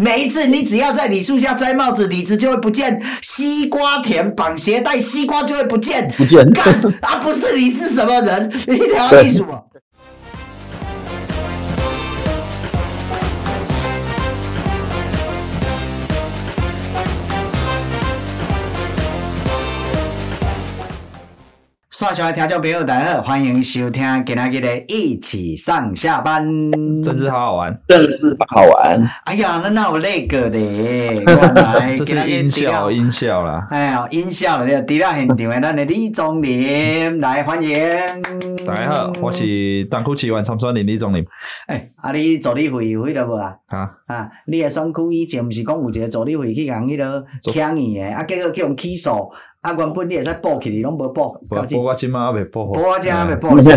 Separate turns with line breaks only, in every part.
每一次你只要在李树下摘帽子，李子就会不见；西瓜田绑鞋带，西瓜就会不见。
不见。
干啊！不是你是什么人？你想要艺术。刷小的听众朋友，大家好，欢迎收听今天的一起上下班，
真是好好玩，
政治好玩。
哎呀，那那有那个的，
这是音效，音效啦。
哎呀，音效了，对，除了现场的咱的李宗霖来欢迎。
大家好，我是东区市议员参选人李宗霖。
哎，啊，你助理会有迄个无啊？
啊
啊，你的双区以前不是讲有一个助理会去讲迄个抢伊的，啊，结果叫人起诉。啊，原本你会使报起，你拢无报。
报我今嘛还没报。
报我今嘛还没报，实在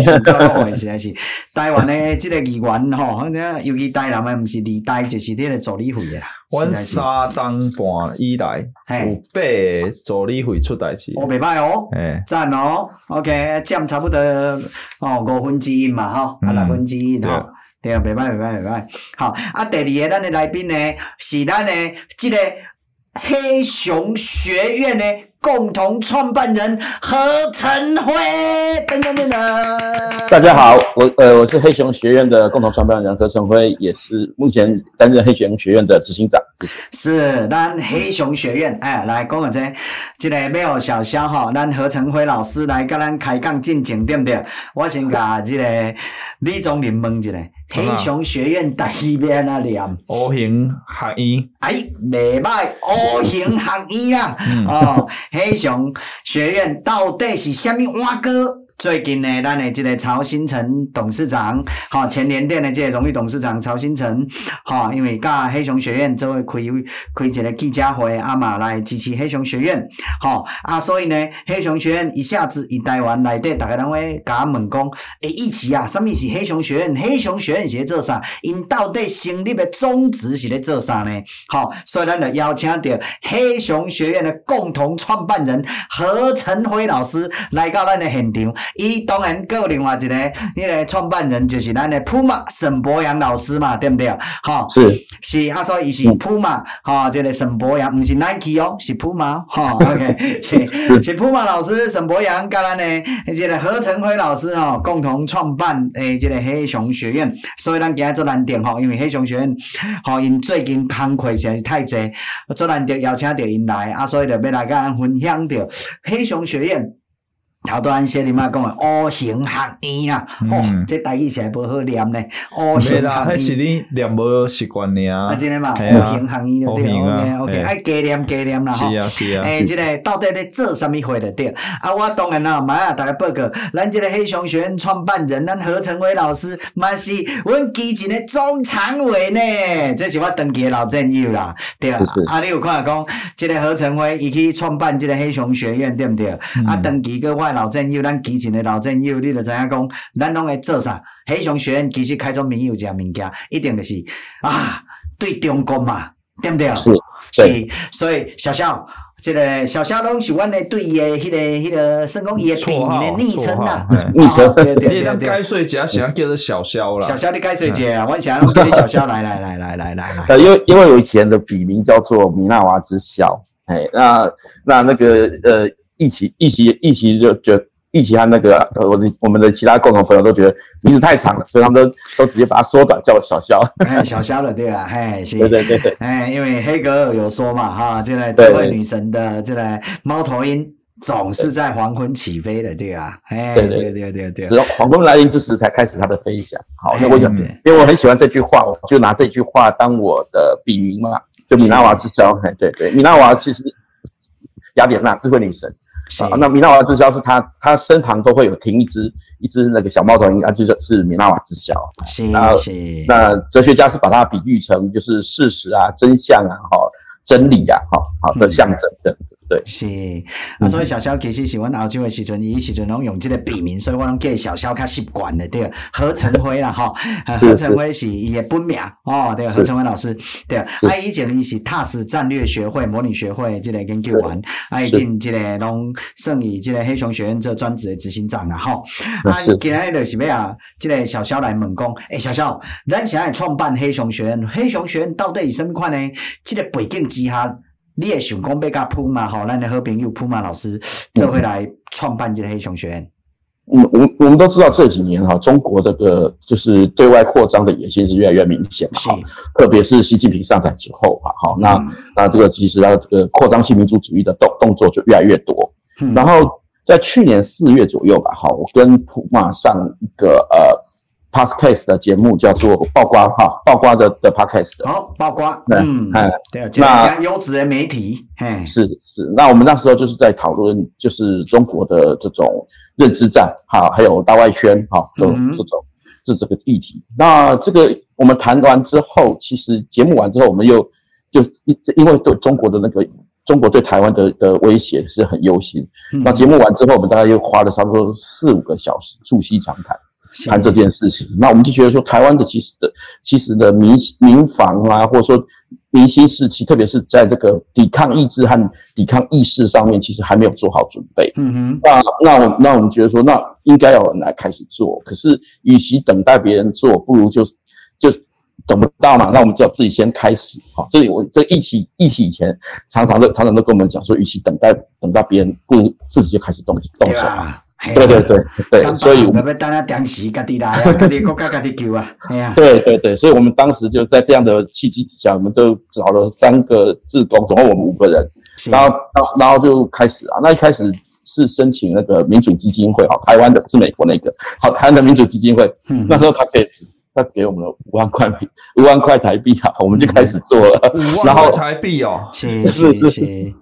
实在是。台湾的即个议员吼，反正尤其台南的，毋是二代就是这个助理会的啦。
阮三当半以来，有八个助理费出代志。
哦，袂歹哦，诶，赞哦。OK，占差不多哦五分之一嘛，吼，啊六分之一吼，对啊，袂歹袂歹袂歹。好，啊，第二个咱的来宾呢，是咱的即个黑熊学院的。共同创办人何成辉，等等等等。
大家好，我呃我是黑熊学院的共同创办人何成辉，也是目前担任黑熊学院的执行长。
是，咱黑熊学院，哎，来讲下这，这个没有小肖哈，咱何成辉老师来跟咱开讲进前对不对？我先甲这个李宗林问一下，黑熊学院第一遍啊念？
乌行学院。
哎，未歹，乌行学院啊，哦。黑熊学院到底是虾米碗糕？最近呢，咱的这个曹新成董事长，哈，前联电的这个荣誉董事长曹新成，哈，因为甲黑熊学院做开开一个记者会，阿嘛来支持黑熊学院，哈，啊，所以呢，黑熊学院一下子以台湾内底，大家拢会甲问讲，诶，一起啊，什么是黑熊学院？黑熊学院是咧做啥？因到底成立的宗旨是咧做啥呢？好，所以咱就邀请到黑熊学院的共同创办人何成辉老师来到咱的现场。伊当然有另外一个，迄个创办人就是咱的 Puma 沈博阳老师嘛，对不对？哈，
是
是，啊，所以伊是 Puma，哈，这个沈博阳，毋是 Nike 哦，是 Puma，哈，OK，是是 Puma 老师沈博阳，甲咱的这个何成辉老师吼，共同创办诶，这个黑熊学院，所以咱今日做难点吼，因为黑熊学院吼，因最近工课实在是太侪，做难点邀请到因来，啊，所以就要来甲咱分享着黑熊学院。好多安些你妈讲的乌行学院啊，哦，这台语写不好念呢。五行学院，
那是你念无习惯呢。
啊，真的嘛，五行学院就对，OK OK，爱加念加念啦吼。
是啊是啊。
诶，这个到底在做什么会的对？啊，我当然啦，马上大家报告，咱这个黑熊学院创办人，咱何成伟老师，嘛是阮基进的总常委呢。这是我长期的老战友啦，对啊。啊，你有看讲，这个何成伟伊去创办这个黑熊学院，对不对？啊，长期个我。老战友，咱基进的老战友，你就知影讲，咱拢会做啥？黑熊学院其实开宗明义有一个物件，一定就是啊，对中国嘛，对不对？
是，
是，所以小肖，这个小肖拢是阮的对伊的迄个、迄个，算讲伊的笔名的昵称啦，
昵称。
对对对对。
该睡觉喜欢叫做小肖啦。
小肖，你该睡觉啊！我想要叫你小肖来来来来来
来因为因为我以前的笔名叫做米娜娃之小，哎，那那那个呃。一起一起一起就就一起和那个我的我们的其他共同朋友都觉得名字太长了，所以他们都都直接把它缩短，叫我小肖。
哎，小肖了，对吧？哎，
对对对对。
哎，因为黑格尔有说嘛，哈，这个智慧女神的这个猫头鹰总是在黄昏起飞的，对吧？哎，对对对对对。只要
黄昏来临之时才开始它的飞翔。好，那我想，因为我很喜欢这句话，我就拿这句话当我的笔名嘛，就米娜瓦之肖。哎，对对，米娜瓦其实雅典娜智慧女神。啊，那米纳瓦之枭是他，他身旁都会有停一只一只那个小猫头鹰啊，就是是米纳瓦之枭。
是是。
那哲学家是把它比喻成就是事实啊、真相啊、哈真理啊、哈好的象征这样子。对，
是。啊，所以小肖其实是阮澳洲的时阵，伊时阵拢用这个笔名，所以我拢叫小肖较习惯的，对，何成辉啦，哈，何成辉是伊的本名哦，对，何成辉老师，对，啊，以前伊是踏实战略学会、模拟学会这个研究员，啊，以前这个拢胜以这个黑熊学院这专职的执行长啦，哈，啊，今日就是咩啊，这个小肖来问讲，诶，小肖，咱现在创办黑熊学院，黑熊学院到底是什么款呢？这个背景之下。你也想讲要甲普马吼，咱的好朋友普马老师，这回来创办这个黑熊学院。
嗯，我我们都知道这几年哈，中国这个就是对外扩张的野心是越来越明显嘛，哈，特别是习近平上台之后啊，哈，那、嗯、那这个其实它这个扩张性民族主义的动动作就越来越多。嗯、然后在去年四月左右吧，哈，我跟普马上一个呃。Podcast 的节目叫做曝光哈，曝光的的 Podcast。
好，曝光。嗯，
哎，
对，那优质的媒体，嘿，
是是。那我们那时候就是在讨论，就是中国的这种认知战，哈，还有大外宣，哈，这种这种是这个议题。那这个我们谈完之后，其实节目完之后，我们又就因因为对中国的那个中国对台湾的的威胁是很忧心。那节目完之后，我们大概又花了差不多四五个小时促膝长谈。谈这件事情，那我们就觉得说，台湾的其实的其实的民民防啊，或者说民心士气，特别是在这个抵抗意志和抵抗意识上面，其实还没有做好准备。嗯哼，那那我那我们觉得说，那应该要有人来开始做。可是，与其等待别人做，不如就就等不到嘛。那我们就要自己先开始。好，这里我这一起一起以前常常都常常都跟我们讲说，与其等待等到别人，不如自己就开始动动手。对对对对，所以我们
当然当时家己来啊，家己国家家己救啊，哎呀，
对对对，所以我们当时就在这样的契机底下，我们都找了三个志工，总共我们五个人，然后然后然后就开始啊，那一开始是申请那个民主基金会，啊，台湾的，不是美国那个，好，台湾的民主基金会，那时候他给他给我们了五万块五万块台币啊，我们就开始做了，然后
台币哦，
是。是是。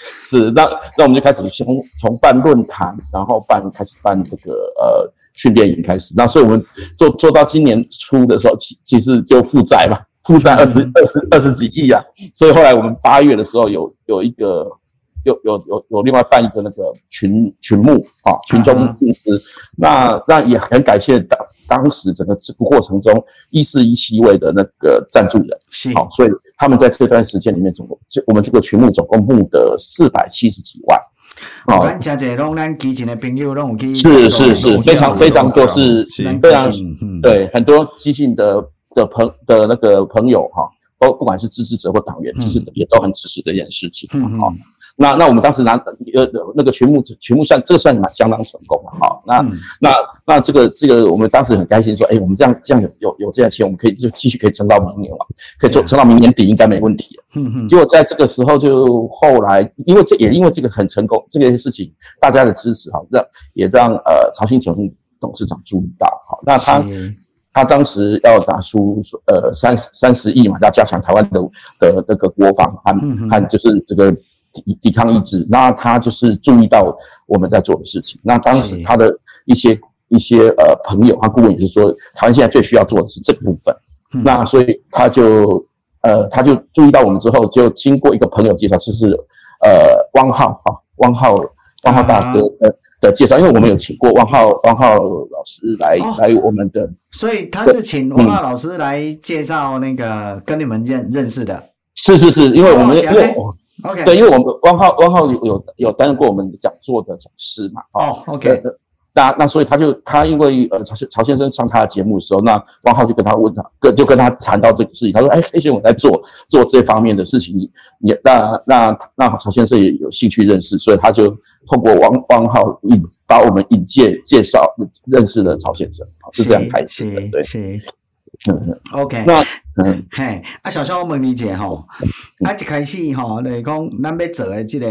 是，那那我们就开始从从办论坛，然后办开始办这个呃训练营开始。那所以我们做做到今年初的时候，其其实就负债嘛，负债二十二十二十几亿啊。所以后来我们八月的时候有有一个有有有有另外办一个那个群群募啊群众募资，那那也很感谢当当时整个直播过程中一四一七位的那个赞助人，是好，所以。他们在这段时间里面，总共就我们这个群募总共募得四百七十几万。
哦，加这拢咱基金的朋友拢有去，
是是是，非常非常多，是非常对很多基金的的朋的那个朋友哈，都不管是支持者或党员，其实也都很支持这件事情。好。那那我们当时拿呃那个群募群募算这个算蛮相当成功的哈，那、嗯、那那这个这个我们当时很开心说，哎、欸，我们这样这样有有有这样钱，我们可以就继续可以撑到明年了，可以做撑到明年底应该没问题。嗯嗯。结果在这个时候就后来，因为这也因为这个很成功这个事情，大家的支持哈，让也让呃曹新诚董事长注意到，好，那他他当时要打出呃三三十亿嘛，要加强台湾的的那个国防和和就是这个。抵抵抗意志，那他就是注意到我们在做的事情。那当时他的一些一些呃朋友他顾问也是说，台湾现在最需要做的是这个部分。嗯、那所以他就呃他就注意到我们之后，就经过一个朋友介绍，就是呃汪浩哈汪浩汪浩大哥呃的介绍，因为我们有请过汪浩汪浩老师来、哦、来我们的，
所以他是请汪浩老师来介绍那个跟你们认认识的。
是是是，因为我们因为。OK，对，因为我们汪浩汪浩有有有担任过我们讲座的讲师嘛。
哦，OK，
那那所以他就他因为呃曹曹先生上他的节目的时候，那汪浩就跟他问他，跟就跟他谈到这个事情，他说：“哎，黑熊我在做做这方面的事情，你你那那那曹先生也有兴趣认识，所以他就通过汪汪浩引把我们引介介绍认识了曹先生，是这样开始的，
对。，OK，那嗯，嘿，啊，小肖我问你一下吼，啊，一开始吼，就是讲咱要做的这个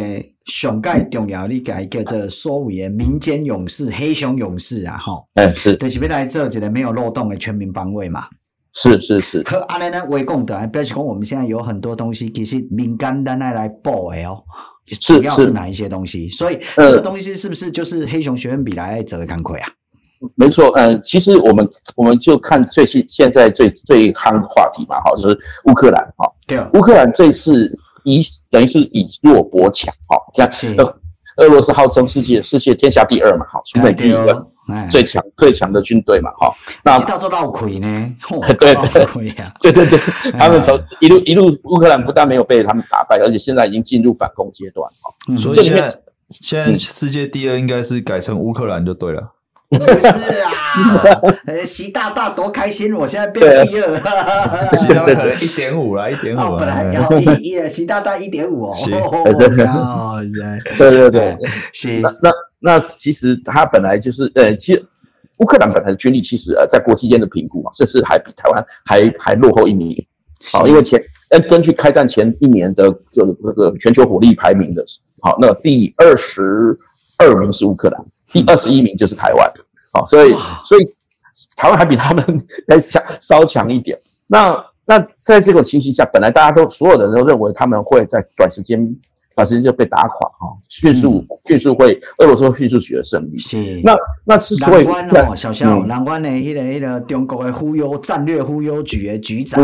上界重要，你改叫做所谓的民间勇士、黑熊勇士啊，吼，
哎，是，
就是要来做一个没有漏洞的全民防卫嘛，
是是是。
可阿来呢，为共的，表示讲我们现在有很多东西，其实民间咱来来报的哦，主要是哪一些东西？所以这个东西是不是就是黑熊学院比来做的工课啊？
没错，嗯，其实我们我们就看最新现在最最夯的话题嘛，哈，就是乌克兰，哈，对，乌克兰这次以等于是以弱搏强，哈，这样。俄俄罗斯号称世界世界天下第二嘛，好，全美第一个最强最强的军队嘛，哈。那
到做到亏呢？
对对对对，他们从一路一路乌克兰不但没有被他们打败，而且现在已经进入反攻阶段，
哈。所以现在现在世界第二应该是改成乌克兰就对了。
不是啊，习大大多开心，我现在变第二，
习大大可能一点五啦，一点五，
本来要一一，习大大一点五哦，
对。对对，行，那那那其实他本来就是，呃，其实乌克兰本来的军力其实呃，在国际间的评估啊，甚至还比台湾还还落后一名，好，因为前呃根据开战前一年的这个那个全球火力排名的，好，那第二十二名是乌克兰。第二十一名就是台湾，好，所以所以台湾还比他们还强，稍强一点。那那在这种情形下，本来大家都所有的人都认为他们会在短时间短时间就被打垮，哈，迅速迅速会俄罗斯会迅速取得胜利。是，那那是所以
哦，小肖，难怪呢，迄个迄个中国的忽悠战略忽悠局的局长，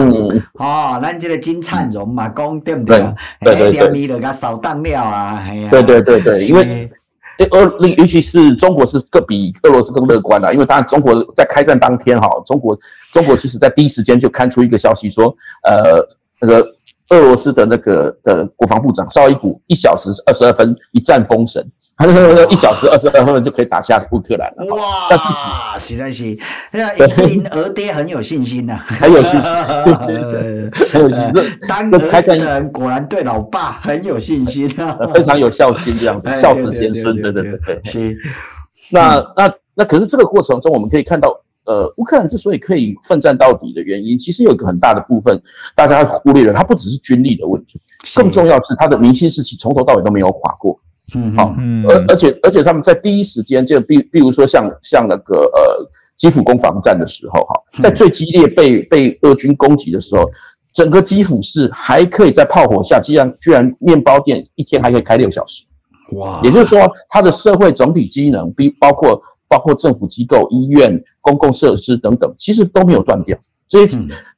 哦，咱这个金灿荣嘛，讲对不对？对对对，你就给扫荡了啊，
对对对对，因为。诶，俄那尤其是中国是更比俄罗斯更乐观的，因为当然中国在开战当天哈，中国中国其实在第一时间就刊出一个消息说，呃，那个俄罗斯的那个的国防部长绍伊古一小时二十二分一战封神。他说一小时二十二分钟就可以打下乌克兰了。
哇，但是实在是，那赢俄爹很有信心呐，
很有信心，很有信心。
当儿子的人果然对老爸很有信心啊，
非常有孝心这样子，孝子贤孙，对对对对。是，那那那可是这个过程中，我们可以看到，呃，乌克兰之所以可以奋战到底的原因，其实有一个很大的部分大家忽略了，它不只是军力的问题，更重要是它的民心士气从头到尾都没有垮过。嗯，好，而而且而且他们在第一时间就比比如说像像那个呃基辅攻防战的时候哈，在最激烈被被俄军攻击的时候，整个基辅市还可以在炮火下，居然居然面包店一天还可以开六小时，哇！也就是说，它的社会总体机能，比包括包括政府机构、医院、公共设施等等，其实都没有断掉，所以。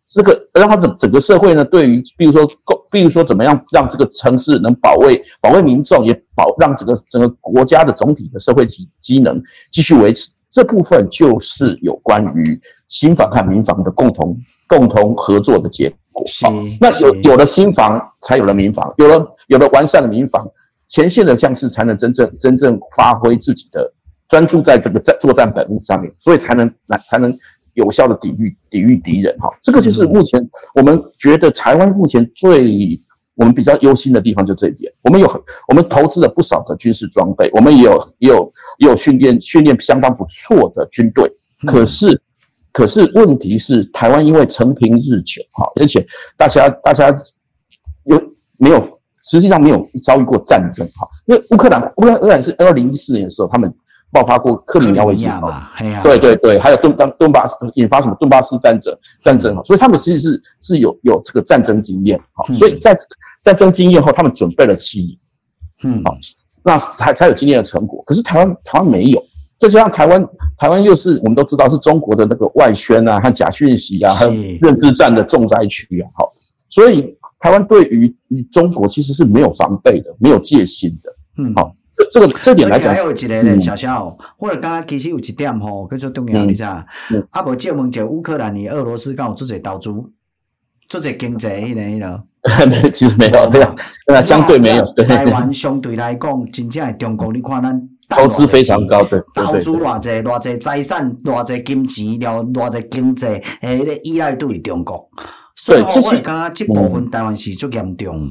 这个让他整整个社会呢，对于比如说，比如说怎么样让这个城市能保卫保卫民众，也保让整个整个国家的总体的社会机机能继续维持，这部分就是有关于新房和民房的共同共同合作的结果。好，那有有了新房，才有了民房，有了有了完善的民房，前线的将士才能真正真正发挥自己的专注在这个战作战本务上面，所以才能来才能。有效的抵御抵御敌人，哈，这个就是目前我们觉得台湾目前最我们比较忧心的地方，就这一点。我们有我们投资了不少的军事装备，我们也有也有也有训练训练相当不错的军队，可是可是问题是台湾因为承平日久，哈，而且大家大家有没有实际上没有遭遇过战争，哈，因为乌克兰乌克兰是二零一四年的时候他们。爆发过克里米亚危机嘛？对对对，还有顿当顿巴斯引发什么？顿巴斯战争战争，所以他们其实是是有有这个战争经验，啊，所以在战争经验后，他们准备了七年，嗯，好，那才才有今天的成果。可是台湾台湾没有，再加上台湾台湾又是我们都知道是中国的那个外宣啊和假讯息啊，还有认知战的重灾区啊，好，所以台湾对于与中国其实是没有防备的，没有戒心的，嗯，好。这个这点来讲，还
有一个咧，小肖，或者刚刚其实有一点吼，叫做重要，你知啊？啊，无借问者乌克兰，你俄罗斯刚好做者投资，做者经济，迄个迄个，
其实没有这样，对相对没有。
台湾相对来讲，真正系中国，你看咱
投资非常高，对，
投资偌济偌济财产，偌济金钱，了偌济经济，诶，个依赖都是中国。所以我感觉这部分台湾是最严重。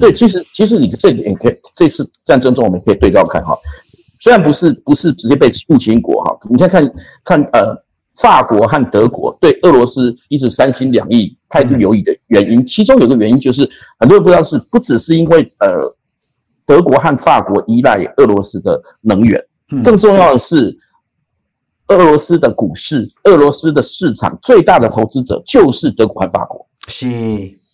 对，其实其实你这点可以，这次战争中我们可以对照看哈，虽然不是不是直接被入侵国哈，你看看看呃，法国和德国对俄罗斯一直三心两意、态度犹豫的原因，其中有个原因就是很多人不知道是不只是因为呃德国和法国依赖俄罗斯的能源，更重要的是俄罗斯的股市、俄罗斯的市场最大的投资者就是德国和法国，
是。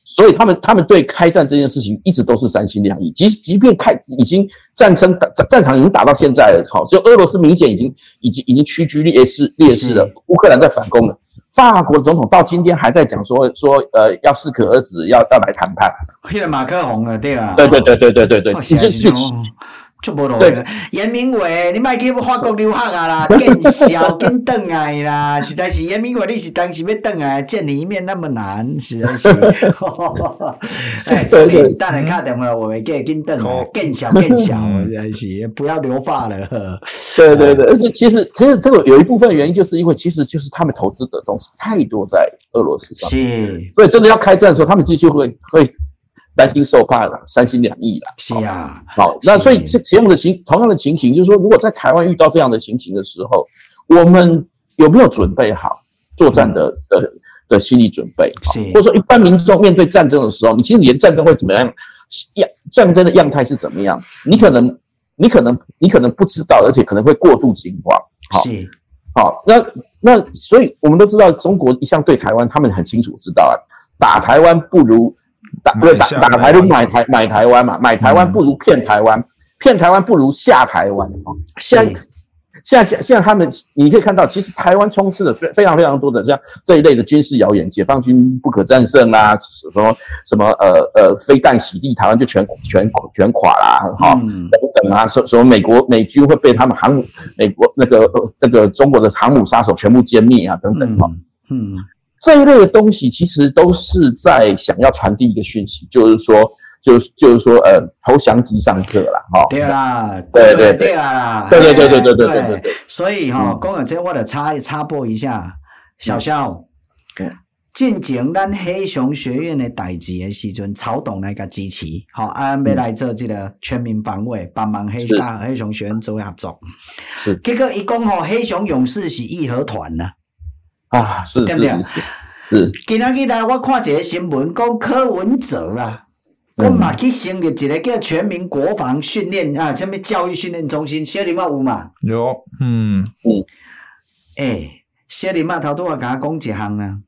所以他们他们对开战这件事情一直都是三心两意，即即便开已经战争打战场已经打到现在了，好，所以俄罗斯明显已经已经已经屈居劣势劣势了，乌克兰在反攻了，法国总统到今天还在讲说说呃要适可而止，要要来谈判。
黑了马克宏了，对啊。
对对对对对对对，你这这。
出无路的，严明伟，你莫去法国留学啊啦，见笑见转来啦，实在是严明伟，你是当时要转来见你一面那么难，实在是。哎，这里当然看点嘛，我们见见邓来，见笑见笑，实在是不要留发了。
对对对，而且其实其实这个有一部分原因，就是因为其实就是他们投资的东西太多在俄罗斯上，是，所以真的要开战的时候，他们继续会会。担心受怕了，三心两意了。
是啊，
好，那所以这这样的情，同样的情形，就是说，如果在台湾遇到这样的情形的时候，我们有没有准备好作战的的的心理准备？是，或者说一般民众面对战争的时候，你其实连战争会怎么样样，战争的样态是怎么样？你可能，你可能，你可能不知道，而且可能会过度惊慌。好，是，好，那那所以我们都知道，中国一向对台湾，他们很清楚知道啊，打台湾不如。打不是打打台都买台买台湾嘛，买台湾不如骗台湾，骗、嗯、台湾不如下台湾。现在现在现现在他们，你可以看到，其实台湾充斥了非非常非常多的这样这一类的军事谣言，解放军不可战胜啦，什么什么呃呃飞弹洗地，台湾就全全全垮啦，哈、嗯、等等啊，什什么美国美军会被他们航母美国那个那个中国的航母杀手全部歼灭啊，等等哈，嗯。嗯这一类的东西其实都是在想要传递一个讯息，就是说，就是就是说，呃，投降即上课啦，哈。对啦，对对对啦，对对对对对对对对。
所以哈，讲到这，我得插插播一下，小肖，进前咱黑熊学院的代志的时阵，曹董来个支持，好，安要来做这个全民防卫，帮忙黑大黑熊学院做合作。是，结果一讲吼，黑熊勇士是义和团呢。
啊，是是是，是。
今仔日来，我看一个新闻，讲柯文哲啊，我嘛去成立一个叫全民国防训练啊，什么教育训练中心，小林嘛有嘛？
有，嗯嗯。
诶，小林嘛头拄仔甲我讲一项啊，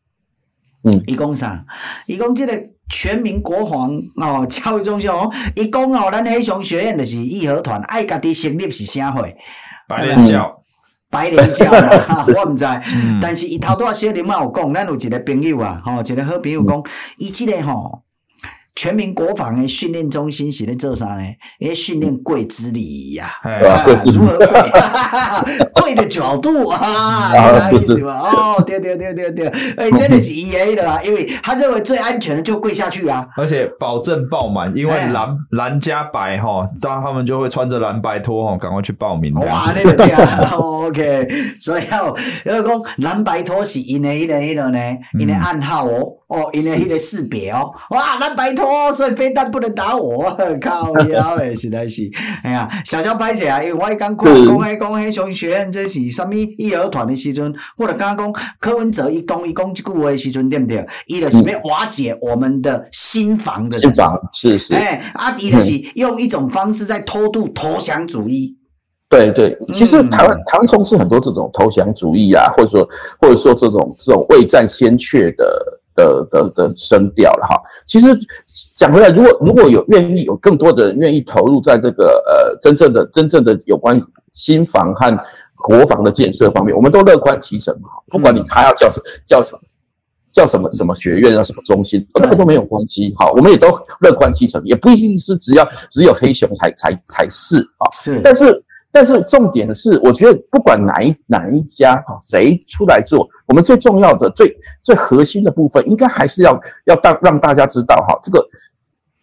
嗯，伊讲啥？伊讲这个全民国防哦，教育中心哦，伊讲哦，咱黑熊学院就是义和团，爱家己成立是啥会？
白莲教。
白莲教嘛，我毋知，嗯、但是伊头拄仔小林嘛有讲，咱有一个朋友啊，吼，一个好朋友讲，伊即、嗯、个吼。全民国防的训练中心是咧做啥呢？诶，训练跪姿礼仪呀，如何跪？跪的角度啊，有意思嘛？哦，对对对对对，诶，真的是 E A 的啦，因为他认为最安全的就跪下去啊，
而且保证爆满，因为蓝蓝加白哈，这样他们就会穿着蓝白拖哈，赶快去报名。
哇，那个对啊，OK，所以要要讲蓝白拖是因的迄个迄个呢，因的暗号哦，哦，因为迄个识别哦，哇，蓝白拖。哦，所以飞弹不能打我，靠腰嘞，实在是，哎呀，小小拍起来，因为我刚讲讲黑讲黑熊学院这是什么义和团的时阵，或者刚刚讲柯文哲一讲一讲这句话的时阵，对不对？伊就是要瓦解我们的心房的，
是是，
哎，阿迪就是用一种方式在偷渡投降主义。
对对，其实台湾台湾从事很多这种投降主义啊，或者说或者说这种这种未战先怯的。的的的声调了哈，其实讲回来，如果如果有愿意有更多的人愿意投入在这个呃真正的真正的有关新房和国防的建设方面，我们都乐观其成哈。不管你还要叫什叫什么叫什么什么学院啊，什么中心，那个都没有关系哈。我们也都乐观其成，也不一定是只要只有黑熊才才才是啊。是，但是。但是重点是，我觉得不管哪一哪一家哈，谁出来做，我们最重要的、最最核心的部分，应该还是要要让让大家知道哈，这个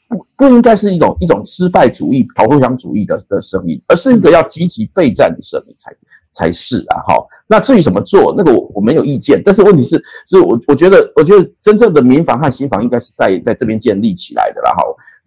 不不应该是一种一种失败主义、投降主义的的声音，而是一个要积极备战的声音才才是啊哈。那至于怎么做，那个我我没有意见，但是问题是，是我我觉得我觉得真正的民防和心防应该是在在这边建立起来的啦哈。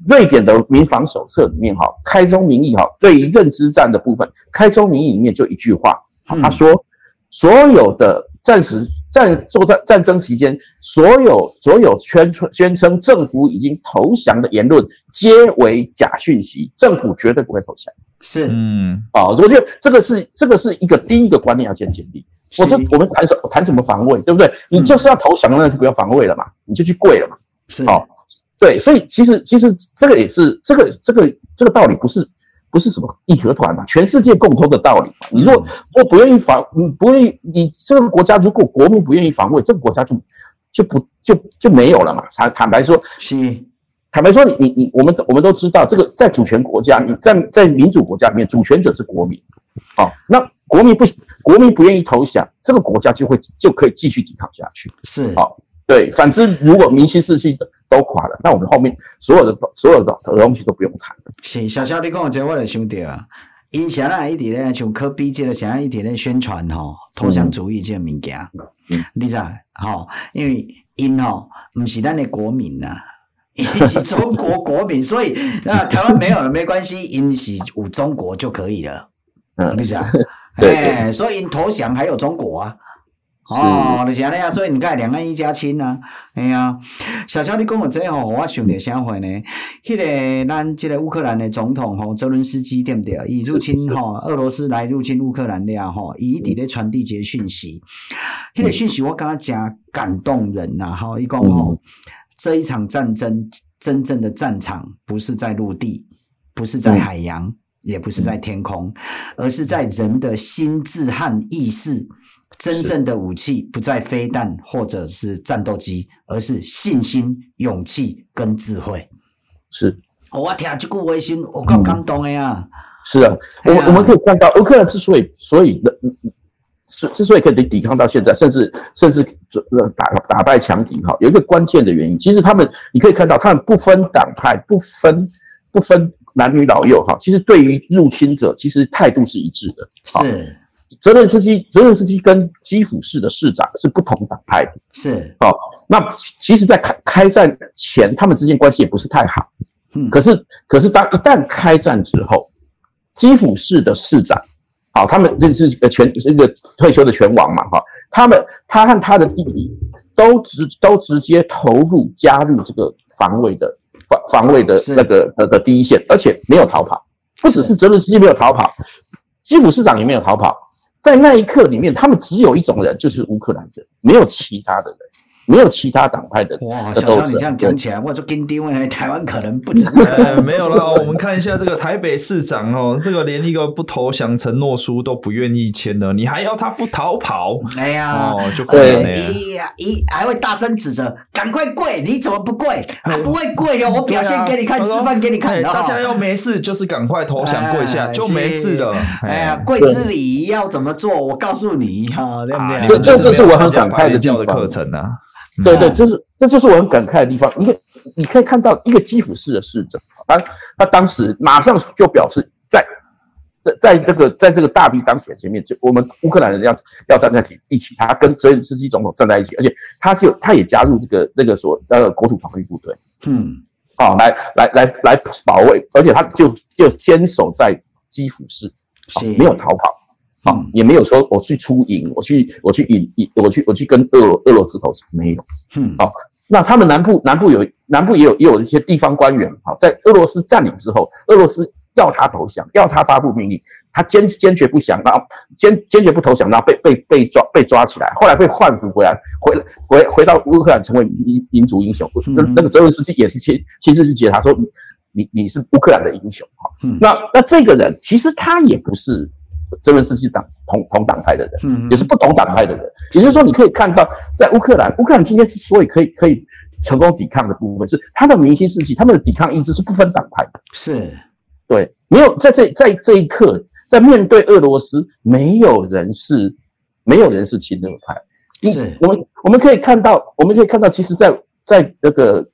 瑞典的民防手册里面，哈，开宗明义，哈，对于认知战的部分，开宗明义里面就一句话，他说，所有的战时战作战战争期间，所有所有宣称宣称政府已经投降的言论，皆为假讯息，政府绝对不会投降。
是，
嗯，啊，我觉得这个是这个是一个第一个观念要先建立。我这我们谈什谈什么防卫，对不对？你就是要投降，那就不要防卫了嘛，你就去跪了嘛。
是，好。
对，所以其实其实这个也是这个这个这个道理不是不是什么义和团嘛，全世界共通的道理嘛。你若若不愿意防，你不愿意，你这个国家如果国民不愿意防卫，这个国家就就不就就没有了嘛。坦坦白说，
是
坦白说，你你你，我们我们都知道，这个在主权国家，你在在民主国家里面，主权者是国民。好，那国民不国民不愿意投降，这个国家就会就可以继续抵抗下去。
是
好。对，反之，如果民心士气都都垮了，那我们后面所有的所有的东西都不用谈了。
是，小小你讲这我就想到啊，因现在一直咧像可比这个现在一直咧宣传吼投降主义这个物件，嗯，你知吼，因为因吼不是咱的国民呐，因是中国国民，所以那台湾没有了没关系，因是有中国就可以了，嗯，你知道？哎，所以因投降还有中国啊。哦，就是安尼啊，所以你看两岸一家亲啊，哎呀，小乔你讲我这吼，我想着啥货呢？迄个咱即个乌克兰的总统吼，泽伦斯基对不对？伊入侵吼，俄罗斯来入侵乌克兰了吼，伊一直咧传递一个讯息，迄个讯息我感觉真感动人呐，吼，伊讲吼，这一场战争真正的战场不是在陆地，不是在海洋，也不是在天空，而是在人的心智和意识。真正的武器不在飞弹或者是战斗机，而是信心、勇气跟智慧。
是，
我听这句话时，我够感动的呀。
是啊，我我们可以看到，乌克兰之所以所以的，之之所以可以抵抗到现在，甚至甚至打打败强敌哈，有一个关键的原因，其实他们你可以看到，他们不分党派，不分不分男女老幼哈，其实对于入侵者，其实态度是一致的。
是。
泽连斯基，泽连斯基跟基辅市的市长是不同党派的，
是
哦。那其实，在开开战前，他们之间关系也不是太好。嗯，可是，可是当一旦开战之后，基辅市的市长，好，他们这是全这个退休的拳王嘛，哈，他们他和他的弟弟都直都直接投入加入这个防卫的防防卫的那个的的第一线，而且没有逃跑。不只是泽连斯基没有逃跑，基辅市长也没有逃跑。在那一刻里面，他们只有一种人，就是乌克兰人，没有其他的人。没有其他党派的
哇，小乔，你这样讲起来，我说跟定位来台湾可能不止。
呃，没有了，我们看一下这个台北市长哦，这个连一个不投降承诺书都不愿意签了，你还要他不逃跑？
哎呀，
哦，就可能
一一还会大声指责，赶快跪！你怎么不跪？还不会跪哦，我表现给你看，示范给你看。
大家要没事就是赶快投降跪下，就没事了。
哎呀，跪之礼要怎么做？我告诉你哈，对不对？
这这是我很感慨的教的
课程啊。
对对，这是这就是我很感慨的地方。你可你可以看到一个基辅市的市长，他他当时马上就表示在，在在这个在这个大敌当前前面，就我们乌克兰人要要站在一起，他跟泽连斯基总统站在一起，而且他就他也加入这个那个所那个国土防御部队，嗯，好，来来来来保卫，而且他就就坚守在基辅市，没有逃跑。好，也没有说我去出营，我去我去引引我去我去跟俄俄罗斯投降，没有。嗯，好，那他们南部南部有南部也有也有一些地方官员，好，在俄罗斯占领之后，俄罗斯要他投降，要他发布命令，他坚坚决不降，然后坚坚决不投降，然后被被被抓被抓起来，后来被换俘回来，回回回到乌克兰成为民民族英雄。那那个泽连斯基也是亲亲自去接他说，你你是乌克兰的英雄。哈，那那这个人其实他也不是。泽连斯基党同同党派的人，嗯，也是不同党派的人。也就是说，你可以看到，在乌克兰，乌克兰今天之所以可以可以成功抵抗的部分，是他的民心士气，他们的抵抗意志是不分党派的。
是，
对，没有在这在这一刻，在面对俄罗斯，没有人是没有人是亲俄派。是，我们我们可以看到，我们可以看到，其实，在在那个。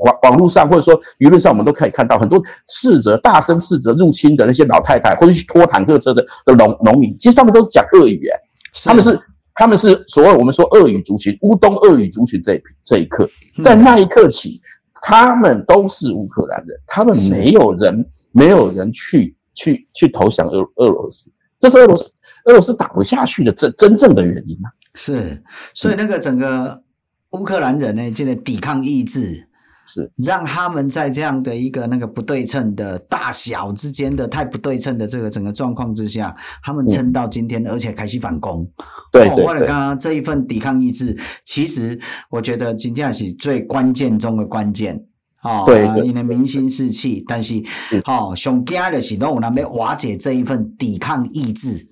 网网络上或者说舆论上，我们都可以看到很多斥责、大声斥责入侵的那些老太太，或者去拖坦克车的的农农民，其实他们都是讲俄语，哎，他们是他们是所谓我们说俄语族群、乌东俄语族群这一这一刻，在那一刻起，他们都是乌克兰人，他们没有人没有人去去去投降俄俄罗斯，这是俄罗斯俄罗斯打不下去的真真正的原因啊！
是，所以那个整个乌克兰人呢，现在抵抗意志。
是。
让他们在这样的一个那个不对称的大小之间的太不对称的这个整个状况之下，他们撑到今天，而且开始反攻。
对对对，
为了刚刚这一份抵抗意志，其实我觉得今天是最关键中的关键。哦，
对，
因为民心士气，但是，哦，上惊的是，拢有人要瓦解这一份抵抗意志。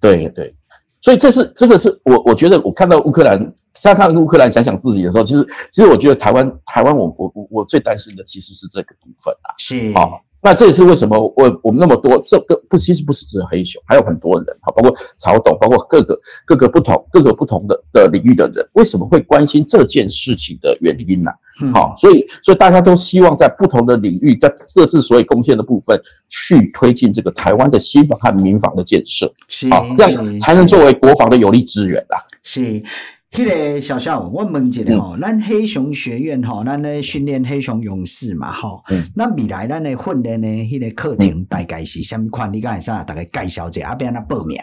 对对，所以这是这个是我我觉得我看到乌克兰，看看乌克兰想想自己的时候，其实其实我觉得台湾台湾我我我我最担心的其实是这个部分啊，
是
好。那这也是为什么我我们那么多这个不其实不是只有黑熊，还有很多人哈，包括曹董，包括各个各个不同各个不同的的领域的人，为什么会关心这件事情的原因呢？好，所以所以大家都希望在不同的领域，在各自所有贡献的部分，去推进这个台湾的新房和民房的建设，
是，
这样才能作为国防的有力资源啦。
是。迄个小小，我问一下吼，咱黑熊学院吼，咱咧训练黑熊勇士嘛吼，那未来咱咧训练咧，迄个课程大概是什么款？你刚才啥？大概介绍一下，阿边那报名。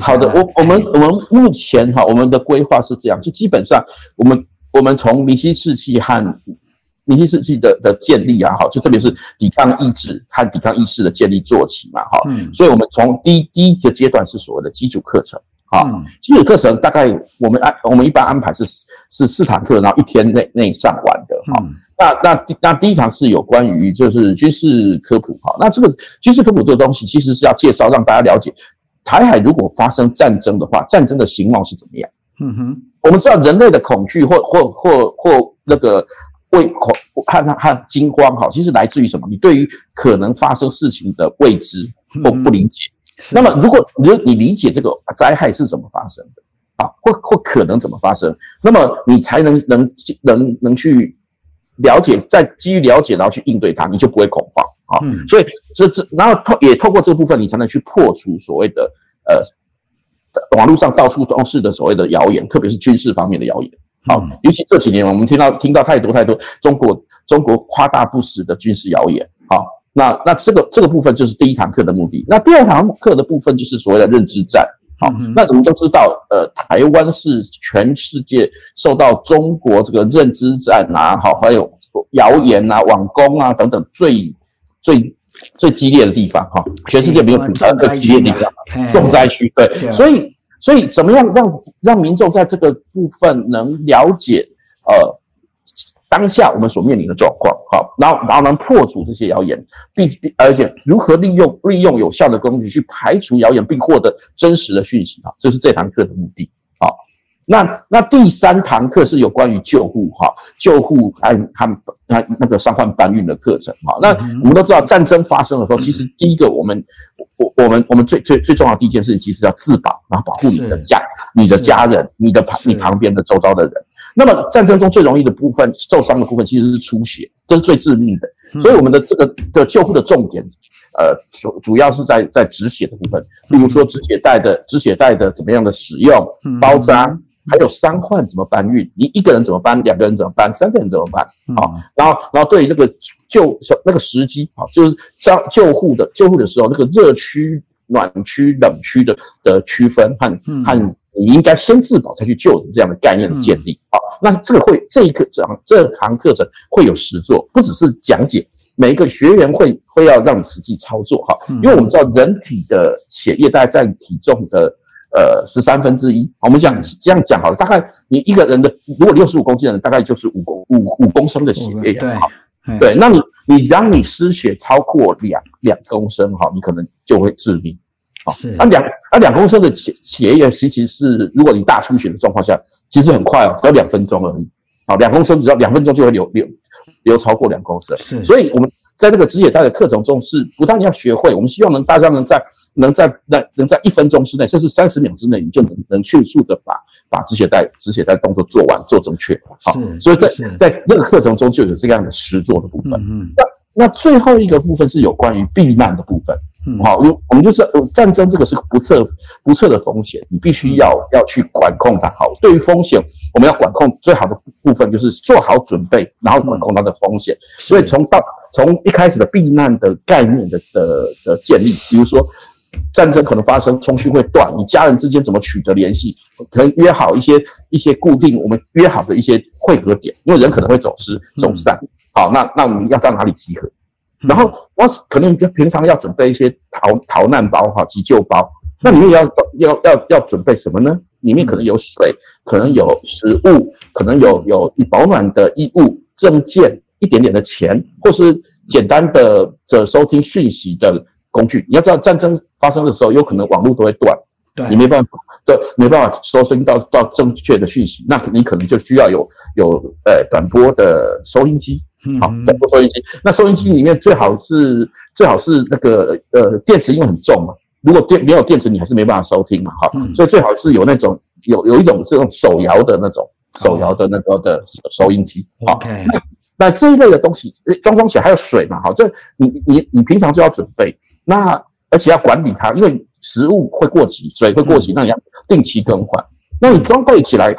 好的，我我们我们目前哈，我们的规划是这样，就基本上我们我们从明心士气和明心士气的的建立啊，哈，就特别是抵抗意志和抵抗意识的建立做起嘛，哈，所以我们从第一第一个阶段是所谓的基础课程。啊，基础课程大概我们安我们一般安排是是四堂课，然后一天内内上完的哈。那那那第一堂是有关于就是军事科普哈。那这个军事科普这个东西其实是要介绍让大家了解台海如果发生战争的话，战争的形貌是怎么样。嗯哼，我们知道人类的恐惧或或或或那个畏恐和和惊慌哈，其实来自于什么？你对于可能发生事情的未知或不理解。那么，如果你你理解这个灾害是怎么发生的啊，或或可能怎么发生，那么你才能能能能去了解，在基于了解然后去应对它，你就不会恐慌啊。嗯，所以这这然后透也透过这部分，你才能去破除所谓的呃网络上到处都是的所谓的谣言，特别是军事方面的谣言。好，尤其这几年我们听到听到太多太多中国中国夸大不实的军事谣言。好。那那这个这个部分就是第一堂课的目的。那第二堂课的部分就是所谓的认知战。好，那我们都知道，呃，台湾是全世界受到中国这个认知战啊，好，还有谣言啊、网攻啊等等最最最激烈的地方哈。全世界没有比这个激烈的地方，重灾区。对，所以所以怎么样让让民众在这个部分能了解呃？当下我们所面临的状况，好，然后然后能破除这些谣言，并而且如何利用利用有效的工具去排除谣言，并获得真实的讯息，啊，这是这堂课的目的，好，那那第三堂课是有关于救护，哈，救护和和那那个伤患搬运的课程，哈，那我们都知道战争发生的时候，其实第一个我们我我们我们最最最重要的第一件事情，其实要自保，然后保护你的家、你的家人、你的旁你旁边的周遭的人。那么战争中最容易的部分，受伤的部分其实是出血，这是最致命的。所以我们的这个的救护的重点，呃，主主要是在在止血的部分，比如说止血带的止血带的怎么样的使用，包扎，还有伤患怎么搬运，你一个人怎么搬，两个人怎么搬，三个人怎么搬？好，然后然后对于那个救那个时机，啊，就是将救护的救护的时候，那个热区、暖区、冷区的的区分和和。你应该先自保，再去救人这样的概念的建立。好，那这个会这一个这样这堂课程会有实作，不只是讲解，每一个学员会会要让你实际操作哈。因为我们知道人体的血液大概占体重的呃十三分之一。我们讲这样讲好了，大概你一个人的如果六十五公斤的人，大概就是五公五五公升的血液。对，对，那你你当你失血超过两两公升哈，你可能就会致命。好，那两那两公升的血血液，其实是如果你大出血的状况下，其实很快哦，只要两分钟而已。好，两公升只要两分钟就会流流流超过两公升。是，所以我们在这个止血带的课程中是不但要学会，我们希望能大家能在能在能能在一分钟之内，甚至三十秒之内，你就能能迅速的把把止血带止血带动作做完做正确。好，所以在在那个课程中就有这样的实做的部分。嗯，那那最后一个部分是有关于避难的部分。嗯，好，因为我们就是战争，这个是不测不测的风险，你必须要要去管控它。好，对于风险，我们要管控最好的部分就是做好准备，然后管控它的风险。所以从到从一开始的避难的概念的的的建立，比如说战争可能发生，通讯会断，你家人之间怎么取得联系？可能约好一些一些固定我们约好的一些汇合点，因为人可能会走失走散。好，那那我们要到哪里集合？然后我可能平常要准备一些逃逃难包哈，急救包，那里面要要要要准备什么呢？里面可能有水，可能有食物，可能有有保暖的衣物、证件、一点点的钱，或是简单的这收听讯息的工具。你要知道，战争发生的时候，有可能网络都会断，
对，
你没办法，对，没办法收听到到正确的讯息，那你可能就需要有有呃短波的收音机，好，短波收音机。那收音机里面最好是最好是那个呃电池，因为很重嘛。如果电没有电池，你还是没办法收听嘛，哈、嗯，所以最好是有那种有有一种这种手摇的那种手摇的那个的收音机，好、
哦，
那这一类的东西装装起来还有水嘛，好，这你你你平常就要准备，那而且要管理它，因为食物会过期，水会过期，嗯、那你要定期更换。那你装备起来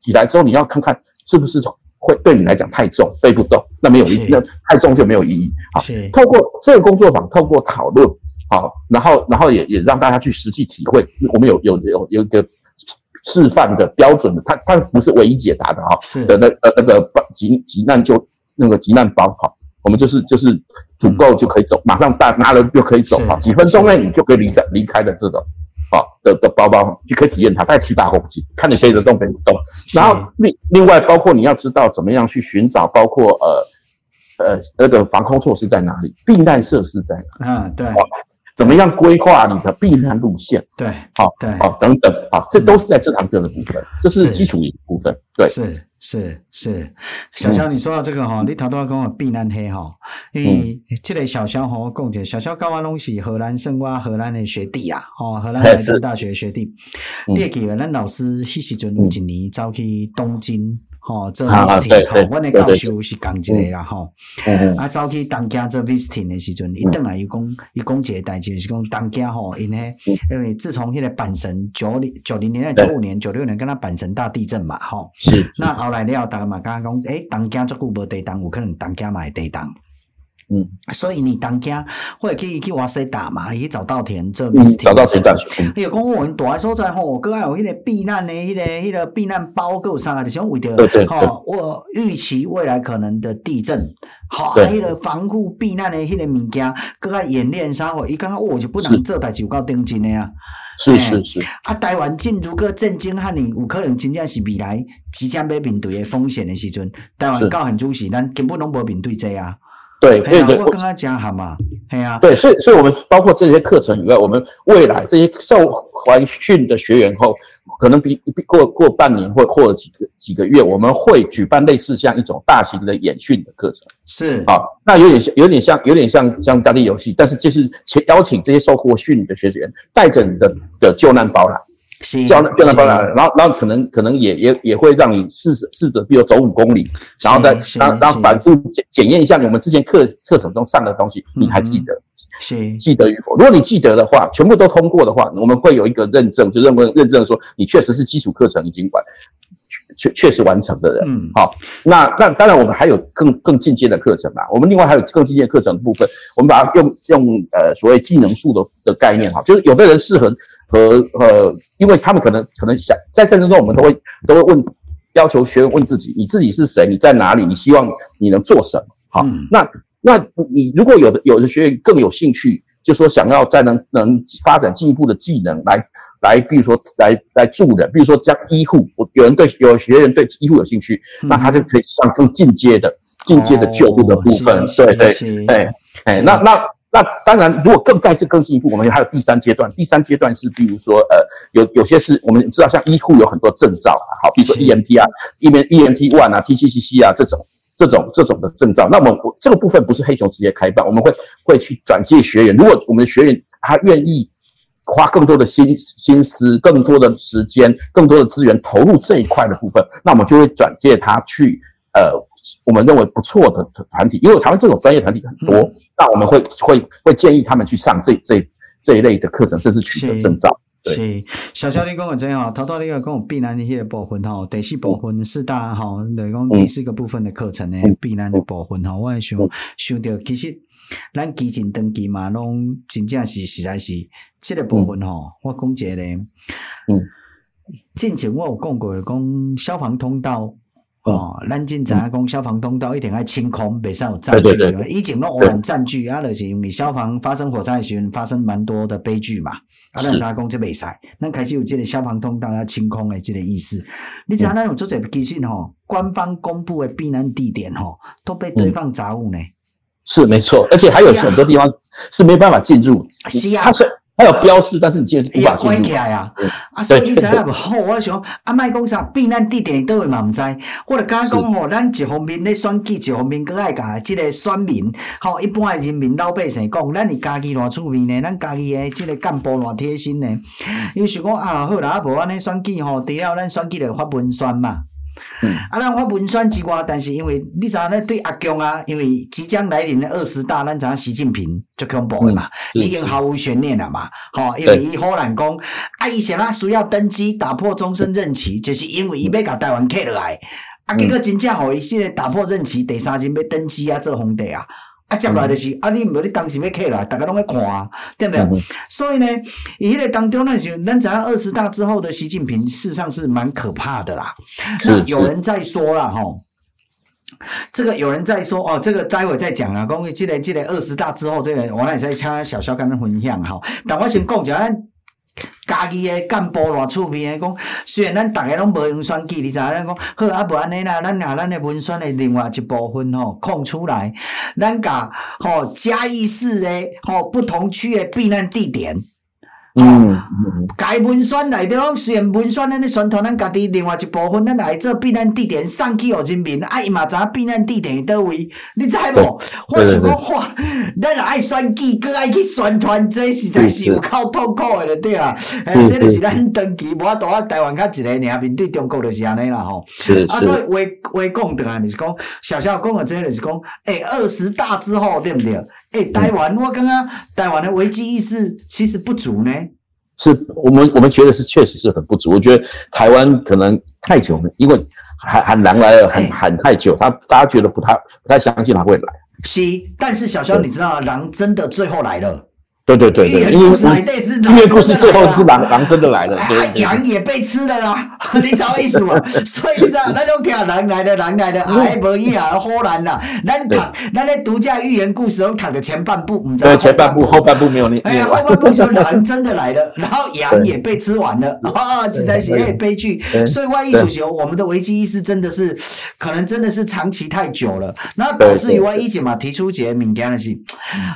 起来之后，你要看看是不是会对你来讲太重，背不动，那没有意义，那太重就没有意义。好，透过这个工作坊，透过讨论。好，然后，然后也也让大家去实际体会。我们有有有有一个示范的标准的，它它不是唯一解答的哈。是的，那呃那个急急难就那个急难包哈，我们就是就是足够就可以走，嗯、马上大拿了就可以走哈，几分钟内你就可以离开离开的这种啊的的包包，就可以体验它，大概七八公斤，看你背得动背不动。然后另另外包括你要知道怎么样去寻找，包括呃呃那个防空措施在哪里，避难设施在哪里？嗯，对。怎么样规划你的避难路线？对，好，对，好，等等，好，这都是在这堂课的部分，这是基础部分。对，是
是是。小肖，你说到这个哈，你头头要跟我避难黑哈，因为这个小肖和，我讲一下，小肖跟我拢是荷兰圣瓜荷兰的学弟啊，哦，荷兰莱顿大学学弟。你会记得咱老师迄时阵有一年走去东京。吼，做 visiting 吼，阮诶教授是讲一个啦，吼，啊，走去东京做 visiting 诶时阵，伊转来伊讲，伊讲一个代志，是讲东京吼，因诶因为自从迄个阪神九零九零年、九五年、九六年，跟他阪神大地震嘛，吼，是，那后来了，大家嘛刚刚讲，诶，东京足久无地震，有可能东京嘛会地震。嗯，所以你当家或者可以去瓦西打嘛，去找稻田这边、嗯、找到谁战？哎呦，讲我们躲在所在吼，各爱有迄个避难的、迄个、迄个避难包够啥的，像为着吼，我预期未来可能的地震，好，迄个防护避难的迄个物件，各爱演练啥货，伊刚刚我就不能做代志，有够顶真的啊。是是是。啊，台湾进入个震惊，哈，你有可能真正是未来即将要面对的风险的时阵，台湾高很主席，咱根本拢无面对这啊。
对，对对，
我跟他讲好嘛，对呀，
对，所以所以我们包括这些课程以外，我们未来这些受怀训的学员后，可能比比过过半年或或者几个几个月，我们会举办类似像一种大型的演训的课程，是，好，那有点像有点像有点像像大地游戏，但是就是请邀请这些受过训的学员带着你的的救难包来。叫那叫那包来，然后然后可能可能也也也会让你试试试着，比如走五公里，然后再然后然后反复检检验一下你我们之前课课程中上的东西，你还记得？是记得与否？如果你记得的话，全部都通过的话，我们会有一个认证，就认为认证说你确实是基础课程已经完确确实完成的人。嗯，好，那那当然我们还有更更进阶的课程啦。我们另外还有更进阶课程的部分，我们把它用用呃所谓技能树的的概念哈，就是有的人适合。和呃，因为他们可能可能想在战争中，我们都会都会问，要求学员问自己：你自己是谁？你在哪里？你希望你能做什么？好，嗯、那那你如果有的有的学员更有兴趣，就说想要再能能发展进一步的技能来来，比如说来来助人，比如说将医护，我有人对有学员对医护有兴趣，嗯、那他就可以上更进阶的进阶的救护的部分。哦、对对，哎哎，那那。那当然，如果更再次更进一步，我们还有第三阶段。第三阶段是，比如说，呃，有有些是我们知道，像医护有很多证照啊，好，比如说 EMT 啊，一边 EMT One 啊，TCCC 啊，这种这种这种的证照。那么我这个部分不是黑熊直接开办，我们会会去转介学员。如果我们的学员他愿意花更多的心心思、更多的时间、更多的资源投入这一块的部分，那我们就会转介他去呃，我们认为不错的团体，因为台湾这种专业团体很多。嗯那我们会会会建议他们去上这这这一类的课程，甚至取得证照。是，对小肖你跟我这样，头头你个跟我避难的些部分哈，第四部分四大哈，来讲第四个部分的课程呢，避难的部分哈，我也想想到其实咱基金登记嘛，拢真正是实在是这个部分哈，嗯、我讲一个，嗯，之前我有讲过讲消防通道。
哦，咱真知影讲消防通道一定爱清空，袂使有占据。对对对，以前拢偶然占据，啊，就是因为消防发生火灾时阵发生蛮多的悲剧嘛。啊，咱知影讲这袂使，咱开始有这个消防通道要清空的这个意思。你知影咱有做者其实吼，官方公布的避难地点吼，都被堆放杂物呢。
是没错，而且还有很多地方是没办法进入。
是啊。
它有标示，但是你进无法进入。
起来啊！啊，所以你知影无？好，我想啊，卖讲啥避难地点倒位嘛毋知。我着敢讲吼，咱一方面咧选举，一方面搁爱甲即个选民，吼一般诶人民老百姓讲，咱是家己偌出面呢，咱家己诶即个干部偌贴心呢。因为想讲啊，好啦，啊无安尼选举吼，除了咱选举着发文宣嘛。嗯，啊，咱发文宣之外，但是因为你知影咧，对阿强啊，因为即将来临的二十大，咱知影习近平就恐怖的嘛，嗯、已经毫无悬念了嘛，吼，因为伊忽然讲，啊，伊现在需要登基打破终身任期，就是因为伊要甲台湾克落来，嗯、啊，结果真正互伊现在打破任期，第三任要登基啊，做皇帝啊。啊，接来就是、嗯、啊，你毋无你当时要客来，大家拢在看啊，对不对？嗯、所以呢，伊迄个当中那时，咱知影二十大之后的习近平，事实上是蛮可怕的啦。是那有人在说啦，吼，这个有人在说哦，这个待会再讲啊。讲记得记得二十大之后，这个我也在请小肖跟他分享哈。但我先讲一下。家己诶干部偌出名诶讲，虽然咱逐个拢无用选举，你知影咱讲好啊，无安尼啦，咱拿咱诶文宣诶另外一部分吼空出来，咱甲吼嘉义市诶吼不同区诶避难地点。嗯，该文宣内底讲，虽然文宣咱咧宣传咱家己另外一部分，咱来做避难地点送去互人民，啊伊嘛知影避难地点伫叨位，你知无？我想讲哇，咱也爱选举，搁爱去宣传，这实在是有够痛苦诶了，对啊。诶，这个是咱长期无法度啊，台湾较一个尔面对中国就是安尼啦吼。啊，所以话话讲倒来，就是讲小小讲诶，这个就是讲，诶，二十大之后对不对？诶，台湾我感觉台湾的危机意识其实不足呢。
是我们我们觉得是确实是很不足。我觉得台湾可能太久了，因为喊喊狼来了，喊喊太久，他大家觉得不太不太相信他会来。
是，但是小肖，你知道狼真的最后来了。
对对对对，因为因为故事最后是狼狼真的来了，
羊也被吃了啊！你知道意思吗？所以你知道那种听狼来了，狼来了，哎，不一样，忽然啦，咱读咱咧独家寓言故事都读的前半部，唔知道
前半部后半部没有你。
哎呀，后半部说狼真的来了，然后羊也被吃完了，啊，实在是哎悲剧。所以外艺术球，我们的危机意识真的是可能真的是长期太久了，然后导致于外一姐嘛提出一个敏感的是，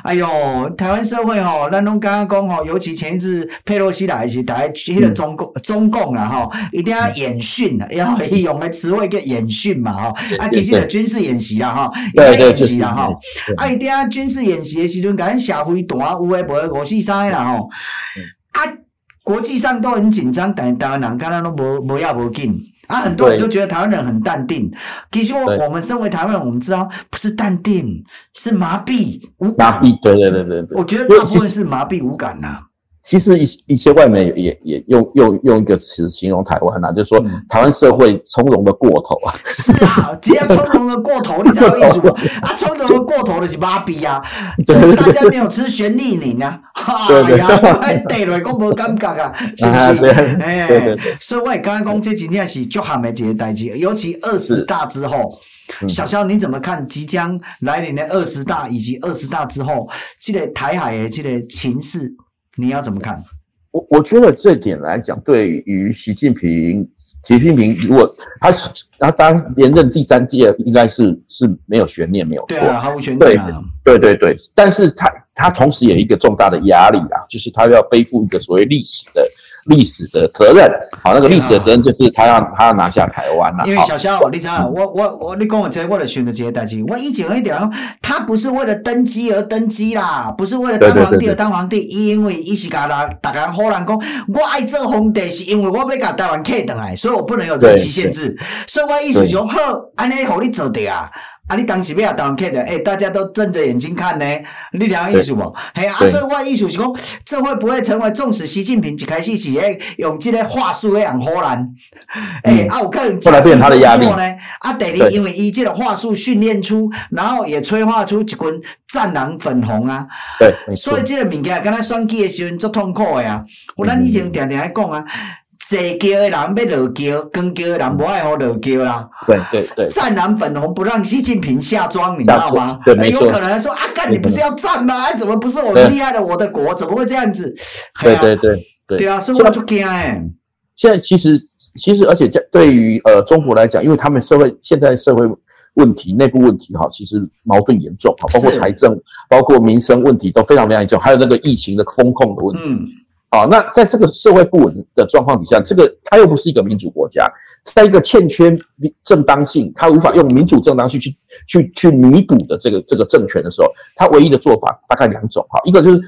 哎呦，台湾社会吼。咱拢刚刚讲吼，尤其前一次佩洛西来时，大家迄个中共、嗯、中共啦吼，一定要演训啦，要用的词汇叫演训嘛吼，啊，其实就军事演习啦吼，一定要演习啦吼，啊，一定要军事演习的时阵，甲咱社会大有诶无诶五四三啦吼，啊，国际上都很紧张，但台湾人敢若拢无无要无紧。啊，很多人都觉得台湾人很淡定。其实我我们身为台湾人，我们知道不是淡定，是麻痹无感。
麻痹，对对对对对。
我觉得大部分是麻痹无感呐。
其实一一些外媒也也用用用一个词形容台湾呐，就是说台湾社会从容的过头啊。
是啊，只要从容的过头，你知道意思吗？啊，从容的过头的是麻痹啊，就是大家没有吃旋利宁啊。哎呀，对了，我无感觉啊，是不是？哎，所以我也刚刚讲这几天是足寒的一个代志，尤其二十大之后，小肖你怎么看即将来临的二十大以及二十大之后，这个台海的这个情势？你要怎么看？
我我觉得这点来讲，对于习近平，习近平如果他是他当连任第三届，应该是是没有悬念，没有错，
对啊，毫无悬念啊。
对对对对，但是他他同时也有一个重大的压力啊，就是他要背负一个所谓历史的。历史的责任，好，那个历史的责任就是他要他要拿下台湾了。
因为小肖，你知道，我我我，你跟我这，我的选择这些代志，我以前一点，他不是为了登基而登基啦，不是为了当皇帝而当皇帝，因为伊是甲啦，大家好人讲，我爱做皇帝是因为我要甲台湾客倒来，所以我不能有任期限制，所以我意思说，好，安尼互你做的啊。啊！你当时要当看的，诶、欸，大家都睁着眼睛看呢。你听艺术不？嘿啊！所以我意思是讲，这会不会成为纵使习近平一开始是诶用这个话术诶样唬人？诶、欸，啊，有可能
后来变成他的压力
呢？啊，第二，因为伊这个话术训练出，然后也催化出一群战狼粉红啊。
对，
所以这个物件，刚才选举的时候足痛苦的啊。我咱以前常常来讲啊。坐轿的人要落轿，跟轿的人不爱好落轿啦。
对对对，
战蓝粉红不让习近平下庄，你知道吗？
对，没错。
有可能说啊，干你不是要战吗？怎么不是我们厉害的我的国？怎么会这样子？
对对对对，
对啊，所以我就惊哎。
现在其实其实，而且在对于呃中国来讲，因为他们社会现在社会。问题内部问题哈，其实矛盾严重哈，包括财政，包括民生问题都非常非常严重，还有那个疫情的风控的问题。嗯，好，那在这个社会不稳的状况底下，这个它又不是一个民主国家，在一个欠缺正当性，它无法用民主正当性去去去弥补的这个这个政权的时候，它唯一的做法大概两种哈，一个就是。